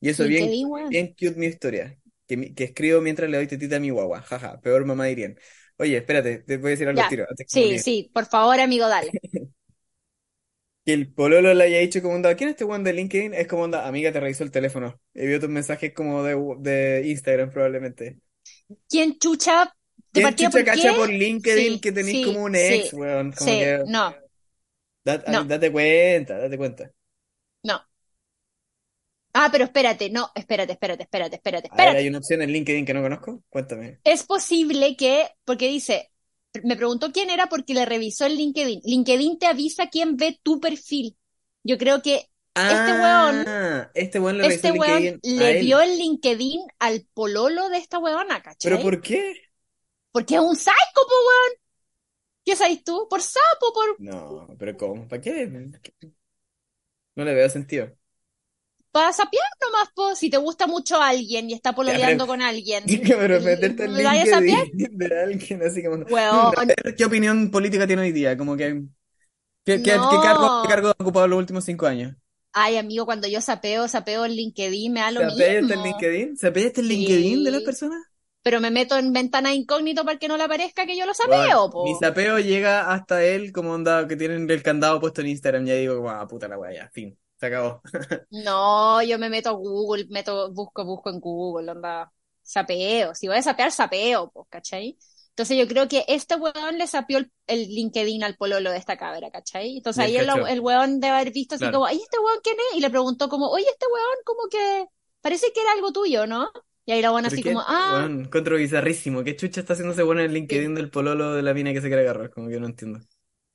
Speaker 1: Y eso bien, bien cute mi historia. Que, mi- que escribo mientras le doy tetita a mi guagua. Jaja, peor mamá dirían. Oye, espérate, te voy a decir algo al tiro. antes
Speaker 2: Sí, sí, por favor, amigo, dale.
Speaker 1: Que el pololo le haya dicho como onda, ¿quién es este weón de LinkedIn? Es como onda, amiga, te revisó el teléfono. Y vio tus mensajes como de, de Instagram probablemente.
Speaker 2: ¿Quién chucha te
Speaker 1: ¿Quién chucha
Speaker 2: por
Speaker 1: cacha
Speaker 2: qué?
Speaker 1: por LinkedIn
Speaker 2: Sí,
Speaker 1: que tenés
Speaker 2: sí,
Speaker 1: como un
Speaker 2: sí,
Speaker 1: ex, weón? Como
Speaker 2: sí,
Speaker 1: que,
Speaker 2: no,
Speaker 1: dat-
Speaker 2: no,
Speaker 1: date cuenta, date cuenta.
Speaker 2: Ah, pero espérate, no, espérate, espérate, espérate, espérate,
Speaker 1: A ver, hay
Speaker 2: espérate.
Speaker 1: una opción en LinkedIn que no conozco. Cuéntame.
Speaker 2: Es posible que, porque dice, me preguntó quién era porque le revisó el LinkedIn. LinkedIn te avisa quién ve tu perfil. Yo creo que este weón,
Speaker 1: Ah, este weón le revisó
Speaker 2: este weón le
Speaker 1: él.
Speaker 2: vio el LinkedIn al pololo de esta weona,
Speaker 1: ¿Pero
Speaker 2: ¿cachai?
Speaker 1: por qué?
Speaker 2: Porque es un psycho, po weón. ¿Qué sabes tú? Por sapo, por
Speaker 1: No, pero ¿cómo? ¿Para qué? No le veo sentido.
Speaker 2: Para sapear nomás, po. Si te gusta mucho alguien y está pololeando con alguien,
Speaker 1: pero meterte así como, "Mm, ¿qué opinión política tiene hoy día? Como que, ¿qué, qué, qué cargo, qué cargo ha ocupado los últimos cinco años?
Speaker 2: Ay, amigo, cuando yo sapeo, sapeo en LinkedIn, me da lo
Speaker 1: ¿Se apeaste el
Speaker 2: mismo.
Speaker 1: LinkedIn? ¿Se apeaste el LinkedIn de las personas?
Speaker 2: pero me meto en ventana incógnito para que no le aparezca que yo lo sapeo,
Speaker 1: mi
Speaker 2: po.
Speaker 1: sapeo llega hasta él como onda que tienen el candado puesto en Instagram. Ya digo, guau, puta la wea, ya, fin, se acabó.
Speaker 2: No, yo me meto a Google, meto, busco, busco en Google, onda, sapeo. Si voy a sapear, sapeo, pues, ¿cachai? Entonces yo creo que este weón le sapeó el, el LinkedIn al pololo de esta cabra, ¿cachai? Entonces ahí el, el weón debe haber visto así
Speaker 1: claro.
Speaker 2: como, ay, ¿este weón quién es? Y le preguntó como, oye, este weón como que parece que era algo tuyo, ¿no? Y ahí la weón
Speaker 1: ¿Pero
Speaker 2: así
Speaker 1: qué?
Speaker 2: como, ah,
Speaker 1: Bueno, encuentro bizarrísimo. ¿Qué chucha está haciendo ese bueno en el
Speaker 2: sí.
Speaker 1: LinkedIn del pololo de la mina que se quiere agarrar? Como que no entiendo.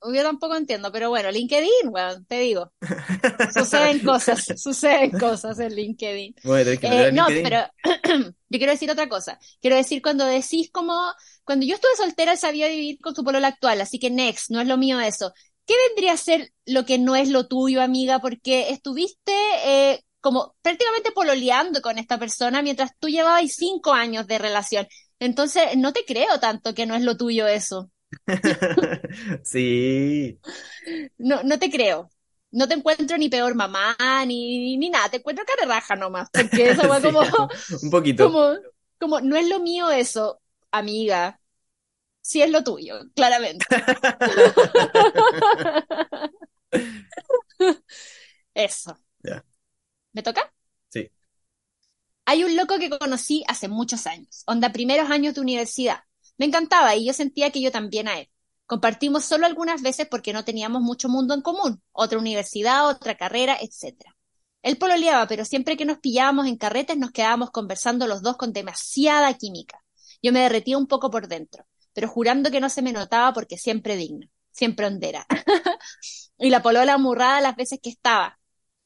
Speaker 2: Yo tampoco entiendo, pero bueno, LinkedIn, weón, te digo, suceden cosas, suceden cosas en LinkedIn.
Speaker 1: A tener que
Speaker 2: Eh, no,
Speaker 1: LinkedIn.
Speaker 2: pero yo quiero decir otra cosa. Quiero decir cuando decís como, cuando yo estuve soltera, sabía vivir con su polola actual, así que next, no es lo mío eso. ¿Qué vendría a ser lo que no es lo tuyo, amiga? Porque estuviste eh, como prácticamente pololeando con esta persona mientras tú llevabas cinco años de relación. Entonces, no te creo tanto que no es lo tuyo eso.
Speaker 1: Sí,
Speaker 2: No, no te creo. No te encuentro ni peor mamá, ni, ni nada. Te encuentro cara de raja nomás. Porque fue
Speaker 1: sí,
Speaker 2: como,
Speaker 1: un poquito.
Speaker 2: como, como, no es lo mío eso, amiga. Sí es lo tuyo, claramente. Eso.
Speaker 1: Ya,
Speaker 2: ¿Me toca?
Speaker 1: sí.
Speaker 2: Hay un loco que conocí hace muchos años, onda primeros años de universidad. Me encantaba y yo sentía que yo también a él. Compartimos solo algunas veces porque no teníamos mucho mundo en común, otra universidad, otra carrera, etc. Él pololeaba, pero siempre que nos pillábamos en carretes nos quedábamos conversando los dos con demasiada química. Yo me derretía un poco por dentro, pero jurando que no se me notaba porque siempre digna, siempre hondera. y la polola amurrada las veces que estaba.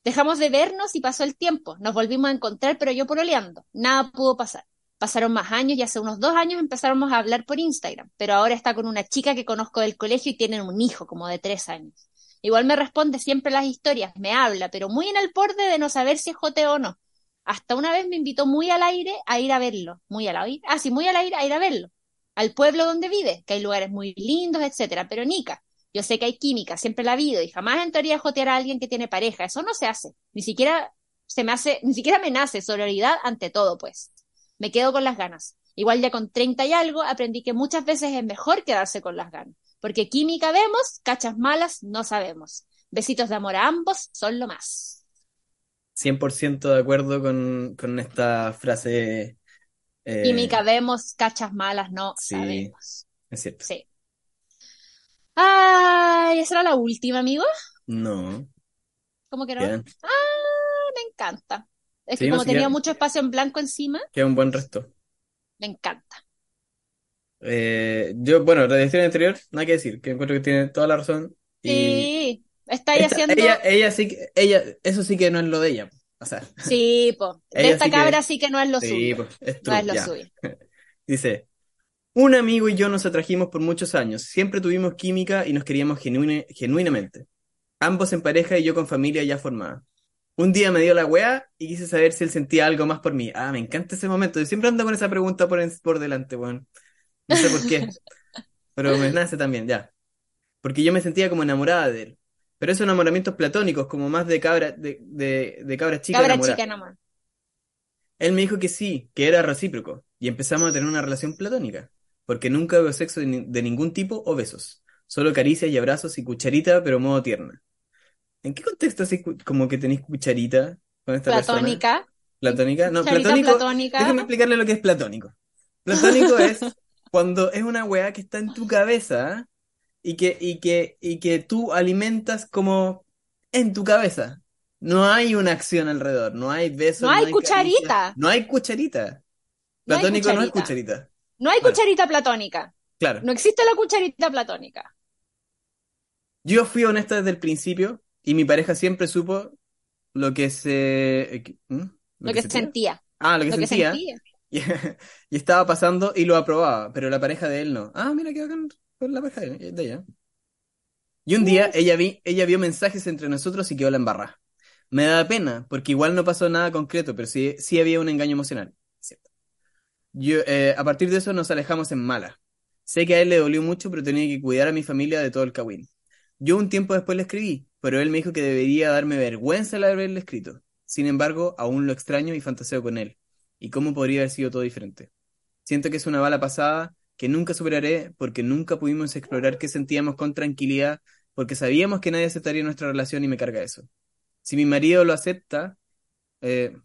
Speaker 2: Dejamos de vernos y pasó el tiempo. Nos volvimos a encontrar, pero yo pololeando. Nada pudo pasar. Pasaron más años y hace unos dos años empezamos a hablar por Instagram, pero ahora está con una chica que conozco del colegio y tienen un hijo como de tres años. Igual me responde siempre las historias, me habla, pero muy en el borde de no saber si es joteo o no. Hasta una vez me invitó muy al aire a ir a verlo. Muy al aire. Ah, sí, muy al aire a ir a verlo. Al pueblo donde vive, que hay lugares muy lindos, etcétera. Pero Nica, yo sé que hay química, siempre la ha habido, y jamás entraría a jotear a alguien que tiene pareja. Eso no se hace. Ni siquiera se me hace, ni siquiera me nace solidaridad ante todo, pues. Me quedo con las ganas. Igual ya con 30 y algo aprendí que muchas veces es mejor quedarse con las ganas. Porque química vemos, cachas malas no sabemos. Besitos de amor a ambos son lo más.
Speaker 1: 100% de acuerdo con, con esta frase. eh,
Speaker 2: Química vemos, cachas malas no
Speaker 1: sí,
Speaker 2: sabemos.
Speaker 1: es cierto.
Speaker 2: Sí. Ay, esa era la última, amigo.
Speaker 1: No,
Speaker 2: ¿Cómo que no? Ah, me encanta. Es que
Speaker 1: no,
Speaker 2: como tenía mucho espacio en blanco encima,
Speaker 1: queda un buen resto.
Speaker 2: me encanta.
Speaker 1: Eh, yo, bueno, la dirección anterior, nada que decir, que encuentro que tiene toda la razón. Y
Speaker 2: Sí, está ahí haciendo.
Speaker 1: ella, ella sí que, ella, eso sí que no es lo de ella. O sea,
Speaker 2: Sí, po. De esta
Speaker 1: sí que,
Speaker 2: cabra sí que no es lo
Speaker 1: sí,
Speaker 2: suyo.
Speaker 1: es
Speaker 2: No es lo
Speaker 1: ya.
Speaker 2: suyo.
Speaker 1: Dice, un amigo y yo nos atrajimos por muchos años, siempre tuvimos química y nos queríamos genuine- genuinamente. Ambos en pareja y yo con familia ya formada. Un día me dio la weá y quise saber si él sentía algo más por mí. Ah, me encanta ese momento. Yo siempre ando con esa pregunta por, en- por delante, weón. No sé por qué, pero me nace también, ya. Porque yo me sentía como enamorada de él. Pero esos enamoramientos platónicos, como más de cabra, de, de, de cabra chica
Speaker 2: Cabra
Speaker 1: enamorada.
Speaker 2: chica nomás.
Speaker 1: Él me dijo que sí, que era recíproco, y empezamos a tener una relación platónica, porque nunca hubo sexo de, ni- de ningún tipo o besos, solo caricias y abrazos y cucharita, pero modo tierna. ¿En qué contexto así cu- como que tenéis cucharita con esta persona?
Speaker 2: Platónica.
Speaker 1: ¿Platónica? No,
Speaker 2: Cucharita
Speaker 1: platónico,
Speaker 2: platónica.
Speaker 1: déjame explicarle lo que es platónico. Platónico es cuando es una weá que está en tu cabeza y que, y que, y que tú alimentas como en tu cabeza. No hay una acción alrededor, no hay besos,
Speaker 2: No hay
Speaker 1: caricias,
Speaker 2: cucharita.
Speaker 1: no hay cucharita.
Speaker 2: No hay
Speaker 1: Platónico no es
Speaker 2: cucharita.
Speaker 1: cucharita.
Speaker 2: No hay
Speaker 1: Bueno,
Speaker 2: cucharita platónica.
Speaker 1: claro.
Speaker 2: No existe la cucharita platónica.
Speaker 1: Yo fui honesta desde el principio y mi pareja siempre supo lo que se... ¿Lo
Speaker 2: Lo
Speaker 1: que
Speaker 2: que
Speaker 1: sentía?
Speaker 2: sentía.
Speaker 1: Ah, lo que
Speaker 2: Lo que
Speaker 1: sentía.
Speaker 2: sentía.
Speaker 1: Y, y estaba pasando y lo aprobaba, pero la pareja de él no. Ah, mira qué bacán con la pareja de de ella. Y un día ella, vi, ella vio mensajes entre nosotros y quedó la embarrada. Me da pena, porque igual no pasó nada concreto, pero sí, sí había un engaño emocional. Cierto. Yo, eh, a partir de eso nos alejamos en mala. Sé que a él le dolió mucho, pero tenía que cuidar a mi familia de todo el cagüín. Yo un tiempo después le escribí, pero él me dijo que debería darme vergüenza el haberle escrito. Sin embargo, aún lo extraño y fantaseo con él. ¿Y cómo podría haber sido todo diferente? Siento que es una bala pasada que nunca superaré porque nunca pudimos explorar qué sentíamos con tranquilidad porque sabíamos que nadie aceptaría nuestra relación y me carga eso. Si mi marido lo acepta, eh,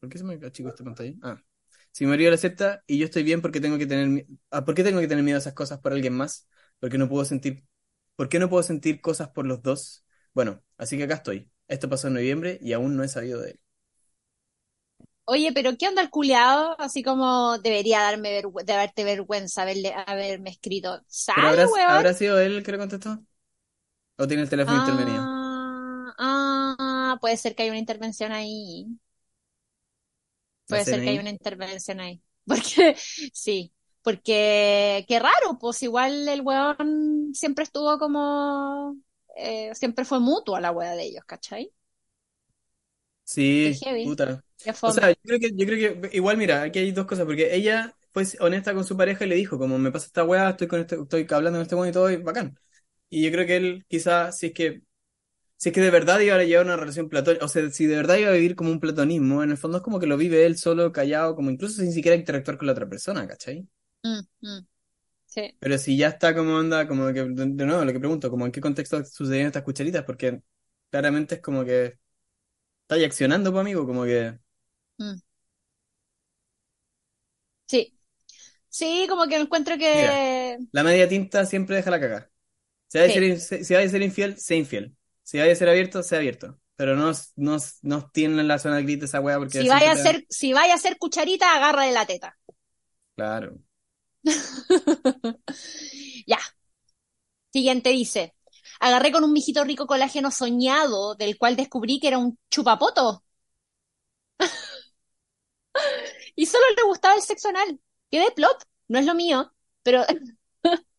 Speaker 1: ¿por qué se me esta pantalla? Ah, si mi marido lo acepta y yo estoy bien porque tengo que tener, ah, ¿por qué tengo que tener miedo a esas cosas por alguien más? Porque no puedo sentir, ¿por qué no puedo sentir cosas por los dos? Bueno, así que acá estoy. Esto pasó en noviembre y aún no he sabido de él.
Speaker 2: Oye, pero ¿qué onda el culiado? Así como debería darme vergü- de darte vergüenza haberle, haberme escrito.
Speaker 1: ¿Pero
Speaker 2: ¿Sale,
Speaker 1: habrá,
Speaker 2: weón?
Speaker 1: habrá sido él el que le contestó? ¿O tiene el teléfono intervenido?
Speaker 2: Ah, ah, puede ser que haya una intervención ahí.
Speaker 1: ¿La
Speaker 2: Puede ser que haya una intervención ahí. Porque, sí, porque qué raro, pues igual el weón siempre estuvo como, eh, siempre fue mutua la wea de ellos, ¿cachai?
Speaker 1: Sí, puta. O sea, yo creo que, yo creo que igual, mira, aquí hay dos cosas, porque ella fue honesta con su pareja y le dijo, como me pasa esta weá, estoy con este, estoy hablando con este weón y todo, y bacán. Y yo creo que él, quizás, si es que, si es que de verdad iba a llevar una relación platónica, o sea, si de verdad iba a vivir como un platonismo, en el fondo es como que lo vive él solo, callado, como incluso sin siquiera interactuar con la otra persona, ¿cachai?
Speaker 2: Mm, mm, sí.
Speaker 1: Pero si ya está como onda, como que, de nuevo, lo que pregunto, como en qué contexto sucedían estas cucharitas, porque claramente es como que está ahí accionando, pues, amigo, como que,
Speaker 2: mm, sí. Sí, como que encuentro
Speaker 1: mira,
Speaker 2: que,
Speaker 1: la media tinta siempre deja la cagada. Si hay
Speaker 2: sí.
Speaker 1: ser, in- si hay de ser infiel, sea infiel. Si hay de ser abierto, sea abierto. Pero no, no, no tienen la zona gris de esa weá porque
Speaker 2: Si
Speaker 1: siempre
Speaker 2: vaya a
Speaker 1: te
Speaker 2: ser, si vaya a ser cucharita, agarra de la teta.
Speaker 1: Claro.
Speaker 2: Ya. Siguiente dice. Agarré con un mijito rico colágeno soñado, del cual descubrí que era un chupapoto. Y solo le gustaba el sexo anal. Quedé plop. No es lo mío, pero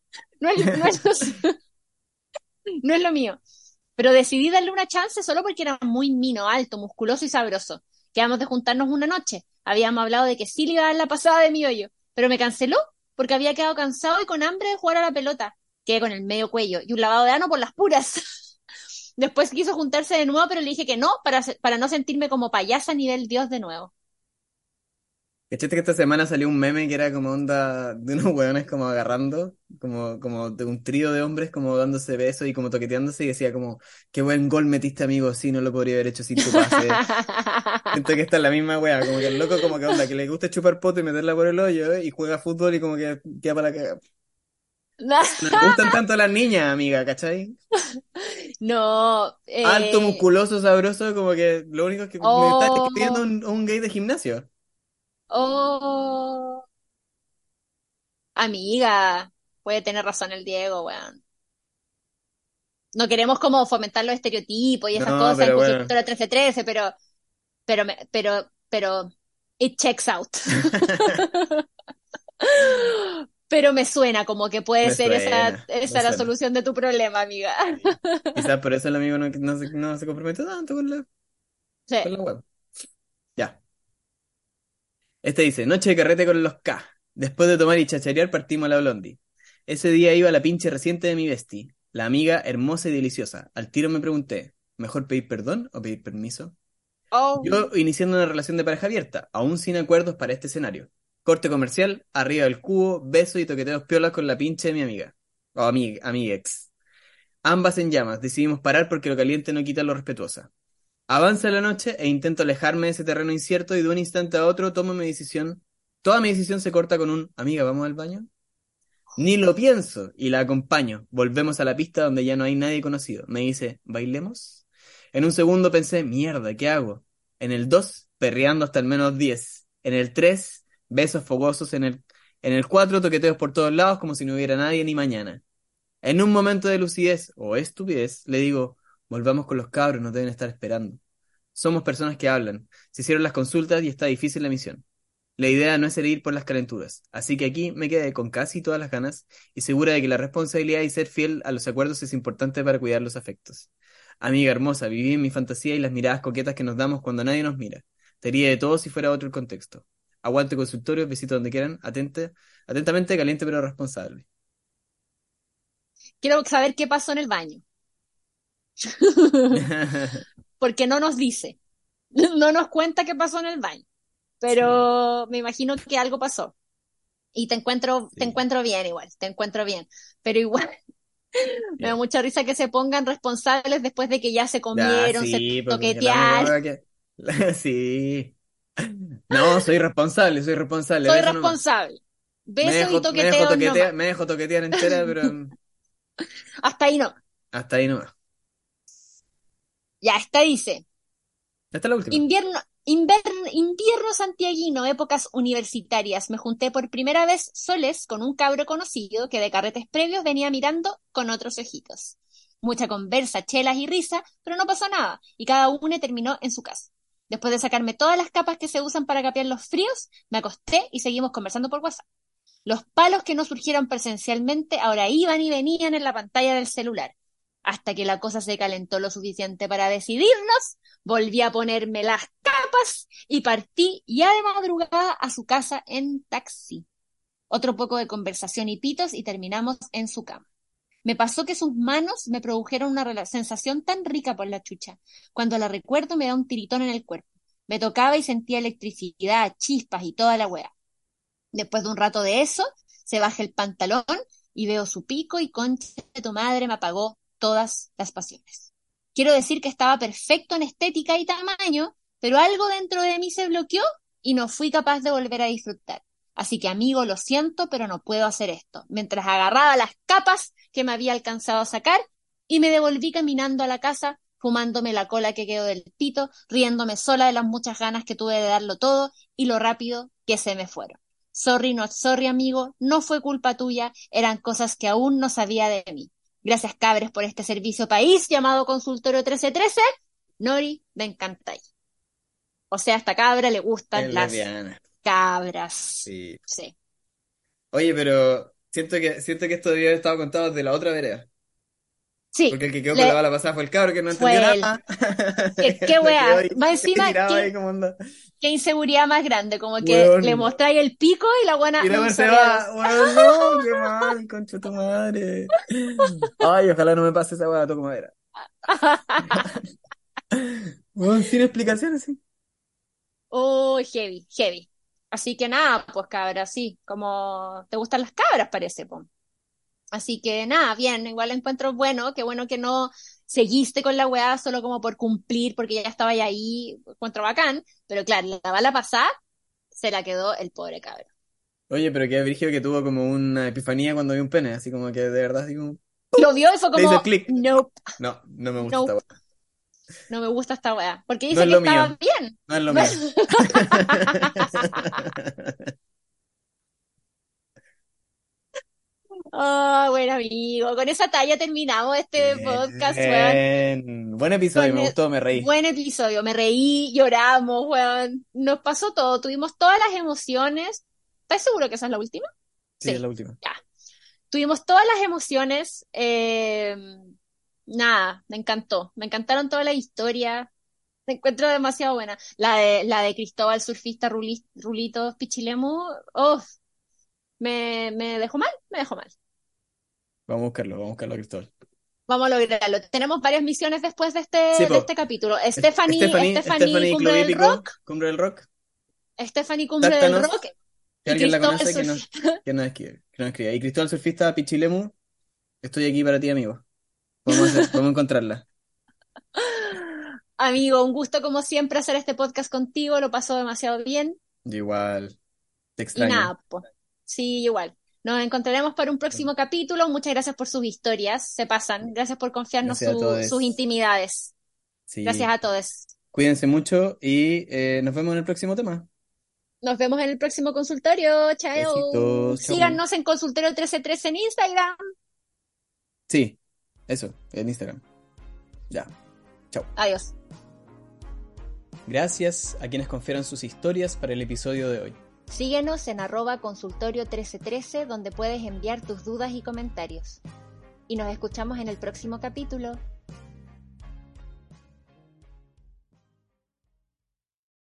Speaker 2: no es, no es, no es lo mío. Pero decidí darle una chance solo porque era muy mino, alto, musculoso y sabroso. Quedamos de juntarnos una noche. Habíamos hablado de que sí le iba a dar la pasada de mi hoyo, pero me canceló porque había quedado cansado y con hambre de jugar a la pelota. Quedé con el medio cuello y un lavado de ano por las puras. Después quiso juntarse de nuevo, pero le dije que no, para, para no sentirme como payasa nivel Dios de nuevo.
Speaker 1: ¿Cachaste que esta semana salió un meme que era como onda de unos hueones como agarrando, como, como de un trío de hombres como dándose besos y como toqueteándose y decía como, qué buen gol metiste amigo, sí, no lo podría haber hecho sin tu pase. Siento que esta es la misma wea, como que el loco como que onda, que le gusta chupar poto y meterla por el hoyo ¿eh? y juega fútbol y como que queda para la cagada. No le gustan tanto las niñas, amiga, ¿cachai?
Speaker 2: No,
Speaker 1: Alto,
Speaker 2: eh,
Speaker 1: musculoso, sabroso, como que lo único que me está escribiendo
Speaker 2: oh,
Speaker 1: un, un gay de gimnasio.
Speaker 2: Oh, Amiga, puede tener razón el Diego, weón. No queremos como fomentar los estereotipos y esas cosas, pero bueno. 1313, pero, pero, pero, pero, it checks out. pero me suena como que puede ser esa, esa la solución de tu problema, amiga.
Speaker 1: Quizás por eso el amigo no, no, se, no se compromete tanto con la, sí. con la web. Este dice, noche de carrete con los K. Después de tomar y chacharear partimos a la Blondie. Ese día iba la pinche reciente de mi bestie, la amiga hermosa y deliciosa. Al tiro me pregunté, ¿mejor pedir perdón o pedir permiso?
Speaker 2: Oh.
Speaker 1: Yo iniciando una relación de pareja abierta, aún sin acuerdos para este escenario. Corte comercial, arriba del cubo, beso y toqueteos piolas con la pinche de mi amiga. O amiga, ex. Ambas en llamas, decidimos parar porque lo caliente no quita lo respetuosa. Avanza la noche e intento alejarme de ese terreno incierto y de un instante a otro tomo mi decisión. Toda mi decisión se corta con un amiga, ¿vamos al baño? Ni lo pienso y la acompaño. Volvemos a la pista donde ya no hay nadie conocido. Me dice, ¿bailemos? En un segundo pensé, mierda, ¿qué hago? En el 2, perreando hasta el menos 10. En el 3, besos fogosos. En el, en el 4, toqueteos por todos lados como si no hubiera nadie ni mañana. En un momento de lucidez o estupidez, le digo, volvamos con los cabros, nos deben estar esperando. Somos personas que hablan. Se hicieron las consultas y está difícil la misión. La idea no es ir por las calenturas, así que aquí me quedé con casi todas las ganas y segura de que la responsabilidad y ser fiel a los acuerdos es importante para cuidar los afectos. Amiga hermosa, viví en mi fantasía y las miradas coquetas que nos damos cuando nadie nos mira. Te haría de todo si fuera otro el contexto. Aguante consultorio, besito donde quieran, atente, atentamente, caliente pero responsable.
Speaker 2: Quiero saber qué pasó en el baño. Porque no nos dice. No nos cuenta qué pasó en el baño pero me imagino que algo pasó. Y te encuentro, te encuentro bien igual, te encuentro bien. Pero igual, me da mucha risa que se pongan responsables después de que ya se comieron, se toquetearon.
Speaker 1: Sí. No, soy responsable, soy responsable.
Speaker 2: Soy responsable. Beso y toqueteo.
Speaker 1: Me dejo, toquetear entera, pero.
Speaker 2: Hasta ahí no.
Speaker 1: Hasta ahí no.
Speaker 2: Ya, esta dice.
Speaker 1: Esta es la última.
Speaker 2: Invierno, invierno santiaguino, épocas universitarias. Me junté por primera vez soles con un cabro conocido que de carretes previos venía mirando con otros ojitos. Mucha conversa, chelas y risa, pero no pasó nada, y cada uno terminó en su casa. Después de sacarme todas las capas que se usan para capear los fríos, me acosté y seguimos conversando por WhatsApp. Los palos que no surgieron presencialmente ahora iban y venían en la pantalla del celular. Hasta que la cosa se calentó lo suficiente para decidirnos, volví a ponerme las capas y partí ya de madrugada a su casa en taxi. Otro poco de conversación y pitos y terminamos en su cama. Me pasó que sus manos me produjeron una sensación tan rica por la chucha. Cuando la recuerdo me da un tiritón en el cuerpo. Me tocaba y sentía electricidad, chispas y toda la wea. Después de un rato de eso, se baja el pantalón y veo su pico y concha de tu madre me apagó todas las pasiones. Quiero decir que estaba perfecto en estética y tamaño, pero algo dentro de mí se bloqueó y no fui capaz de volver a disfrutar. Así que amigo, lo siento, pero no puedo hacer esto. Mientras agarraba las capas que me había alcanzado a sacar y me devolví caminando a la casa, fumándome la cola que quedó del pito, riéndome sola de las muchas ganas que tuve de darlo todo y lo rápido que se me fueron. Sorry, not sorry, amigo, no fue culpa tuya, eran cosas que aún no sabía de mí. Gracias, cabres, por este servicio país llamado Consultorio 1313. Nori, me encantáis. O sea, a esta cabra le gustan las cabras.
Speaker 1: Sí.
Speaker 2: sí.
Speaker 1: Oye, pero siento que, siento que esto debía haber estado contado de la otra vereda.
Speaker 2: Sí.
Speaker 1: Porque el que quedó con la bala pasada fue el cabro que no entendió nada.
Speaker 2: Qué, qué weá. Más encima, qué, qué, inseguridad más grande. Como que le mostráis el pico y la buena.
Speaker 1: Y la se va. No, qué mal, concha tu madre. Ay, ojalá no me pase esa weá, toco madera. bueno, sin explicaciones, sí.
Speaker 2: Oh, heavy, heavy. Así que nada, pues cabra, sí. Como te gustan las cabras, parece, pues. Así que nada, bien, igual encuentro bueno, qué bueno que no seguiste con la weá solo como por cumplir, porque ya estaba ahí, encuentro bacán, pero claro, la bala pasada se la quedó el pobre cabrón.
Speaker 1: Oye, pero qué brígido que tuvo como una epifanía cuando vio un pene, así como que de verdad, así como...
Speaker 2: Lo vio y fue como,
Speaker 1: click.
Speaker 2: nope.
Speaker 1: No, no me gusta esta weá.
Speaker 2: No me gusta esta weá, porque dice que estaba bien.
Speaker 1: No es lo mío.
Speaker 2: Oh, bueno, amigo, con esa talla terminamos este podcast,
Speaker 1: weón. Buen episodio, me gustó, me reí.
Speaker 2: Buen episodio, me reí, lloramos, weón. Nos pasó todo, tuvimos todas las emociones. ¿Estás seguro que esa es la última?
Speaker 1: Sí, es la última.
Speaker 2: Ya. Tuvimos todas las emociones. Eh, nada, me encantó. Me encantaron todas las historias. Me encuentro demasiado buena. La de, la de Cristóbal Surfista Rulito Pichilemu, oh, me, me dejó mal, me dejó mal.
Speaker 1: Vamos a buscarlo, vamos a buscarlo, Cristóbal.
Speaker 2: Vamos a lograrlo. Tenemos varias misiones después de este, de este capítulo. Stephanie, Stephanie, cumbre del rock.
Speaker 1: Cumbre del rock.
Speaker 2: Stephanie cumbre del rock.
Speaker 1: Si alguien la conoce, que nos, que, nos escribe, que nos escriba. Y Cristóbal Surfista Pichilemu, estoy aquí para ti, amigo. Vamos a, vamos a encontrarla.
Speaker 2: Amigo, un gusto como siempre hacer este podcast contigo, lo pasó demasiado bien.
Speaker 1: Igual, te extraño.
Speaker 2: Y nada, pues, sí, igual. Nos encontraremos para un próximo capítulo. Muchas gracias por sus historias, se pasan. Gracias por confiarnos sus intimidades. Gracias a todos.
Speaker 1: Cuídense mucho y eh, nos vemos en el próximo tema.
Speaker 2: Nos vemos en el próximo consultorio. Chao. Síganos en consultorio 1313 en Instagram.
Speaker 1: Sí, eso, en Instagram. Ya. Chao.
Speaker 2: Adiós.
Speaker 1: Gracias a quienes confiaron sus historias para el episodio de hoy.
Speaker 2: Síguenos en arroba consultorio 1313 donde puedes enviar tus dudas y comentarios. Y nos escuchamos en el próximo capítulo.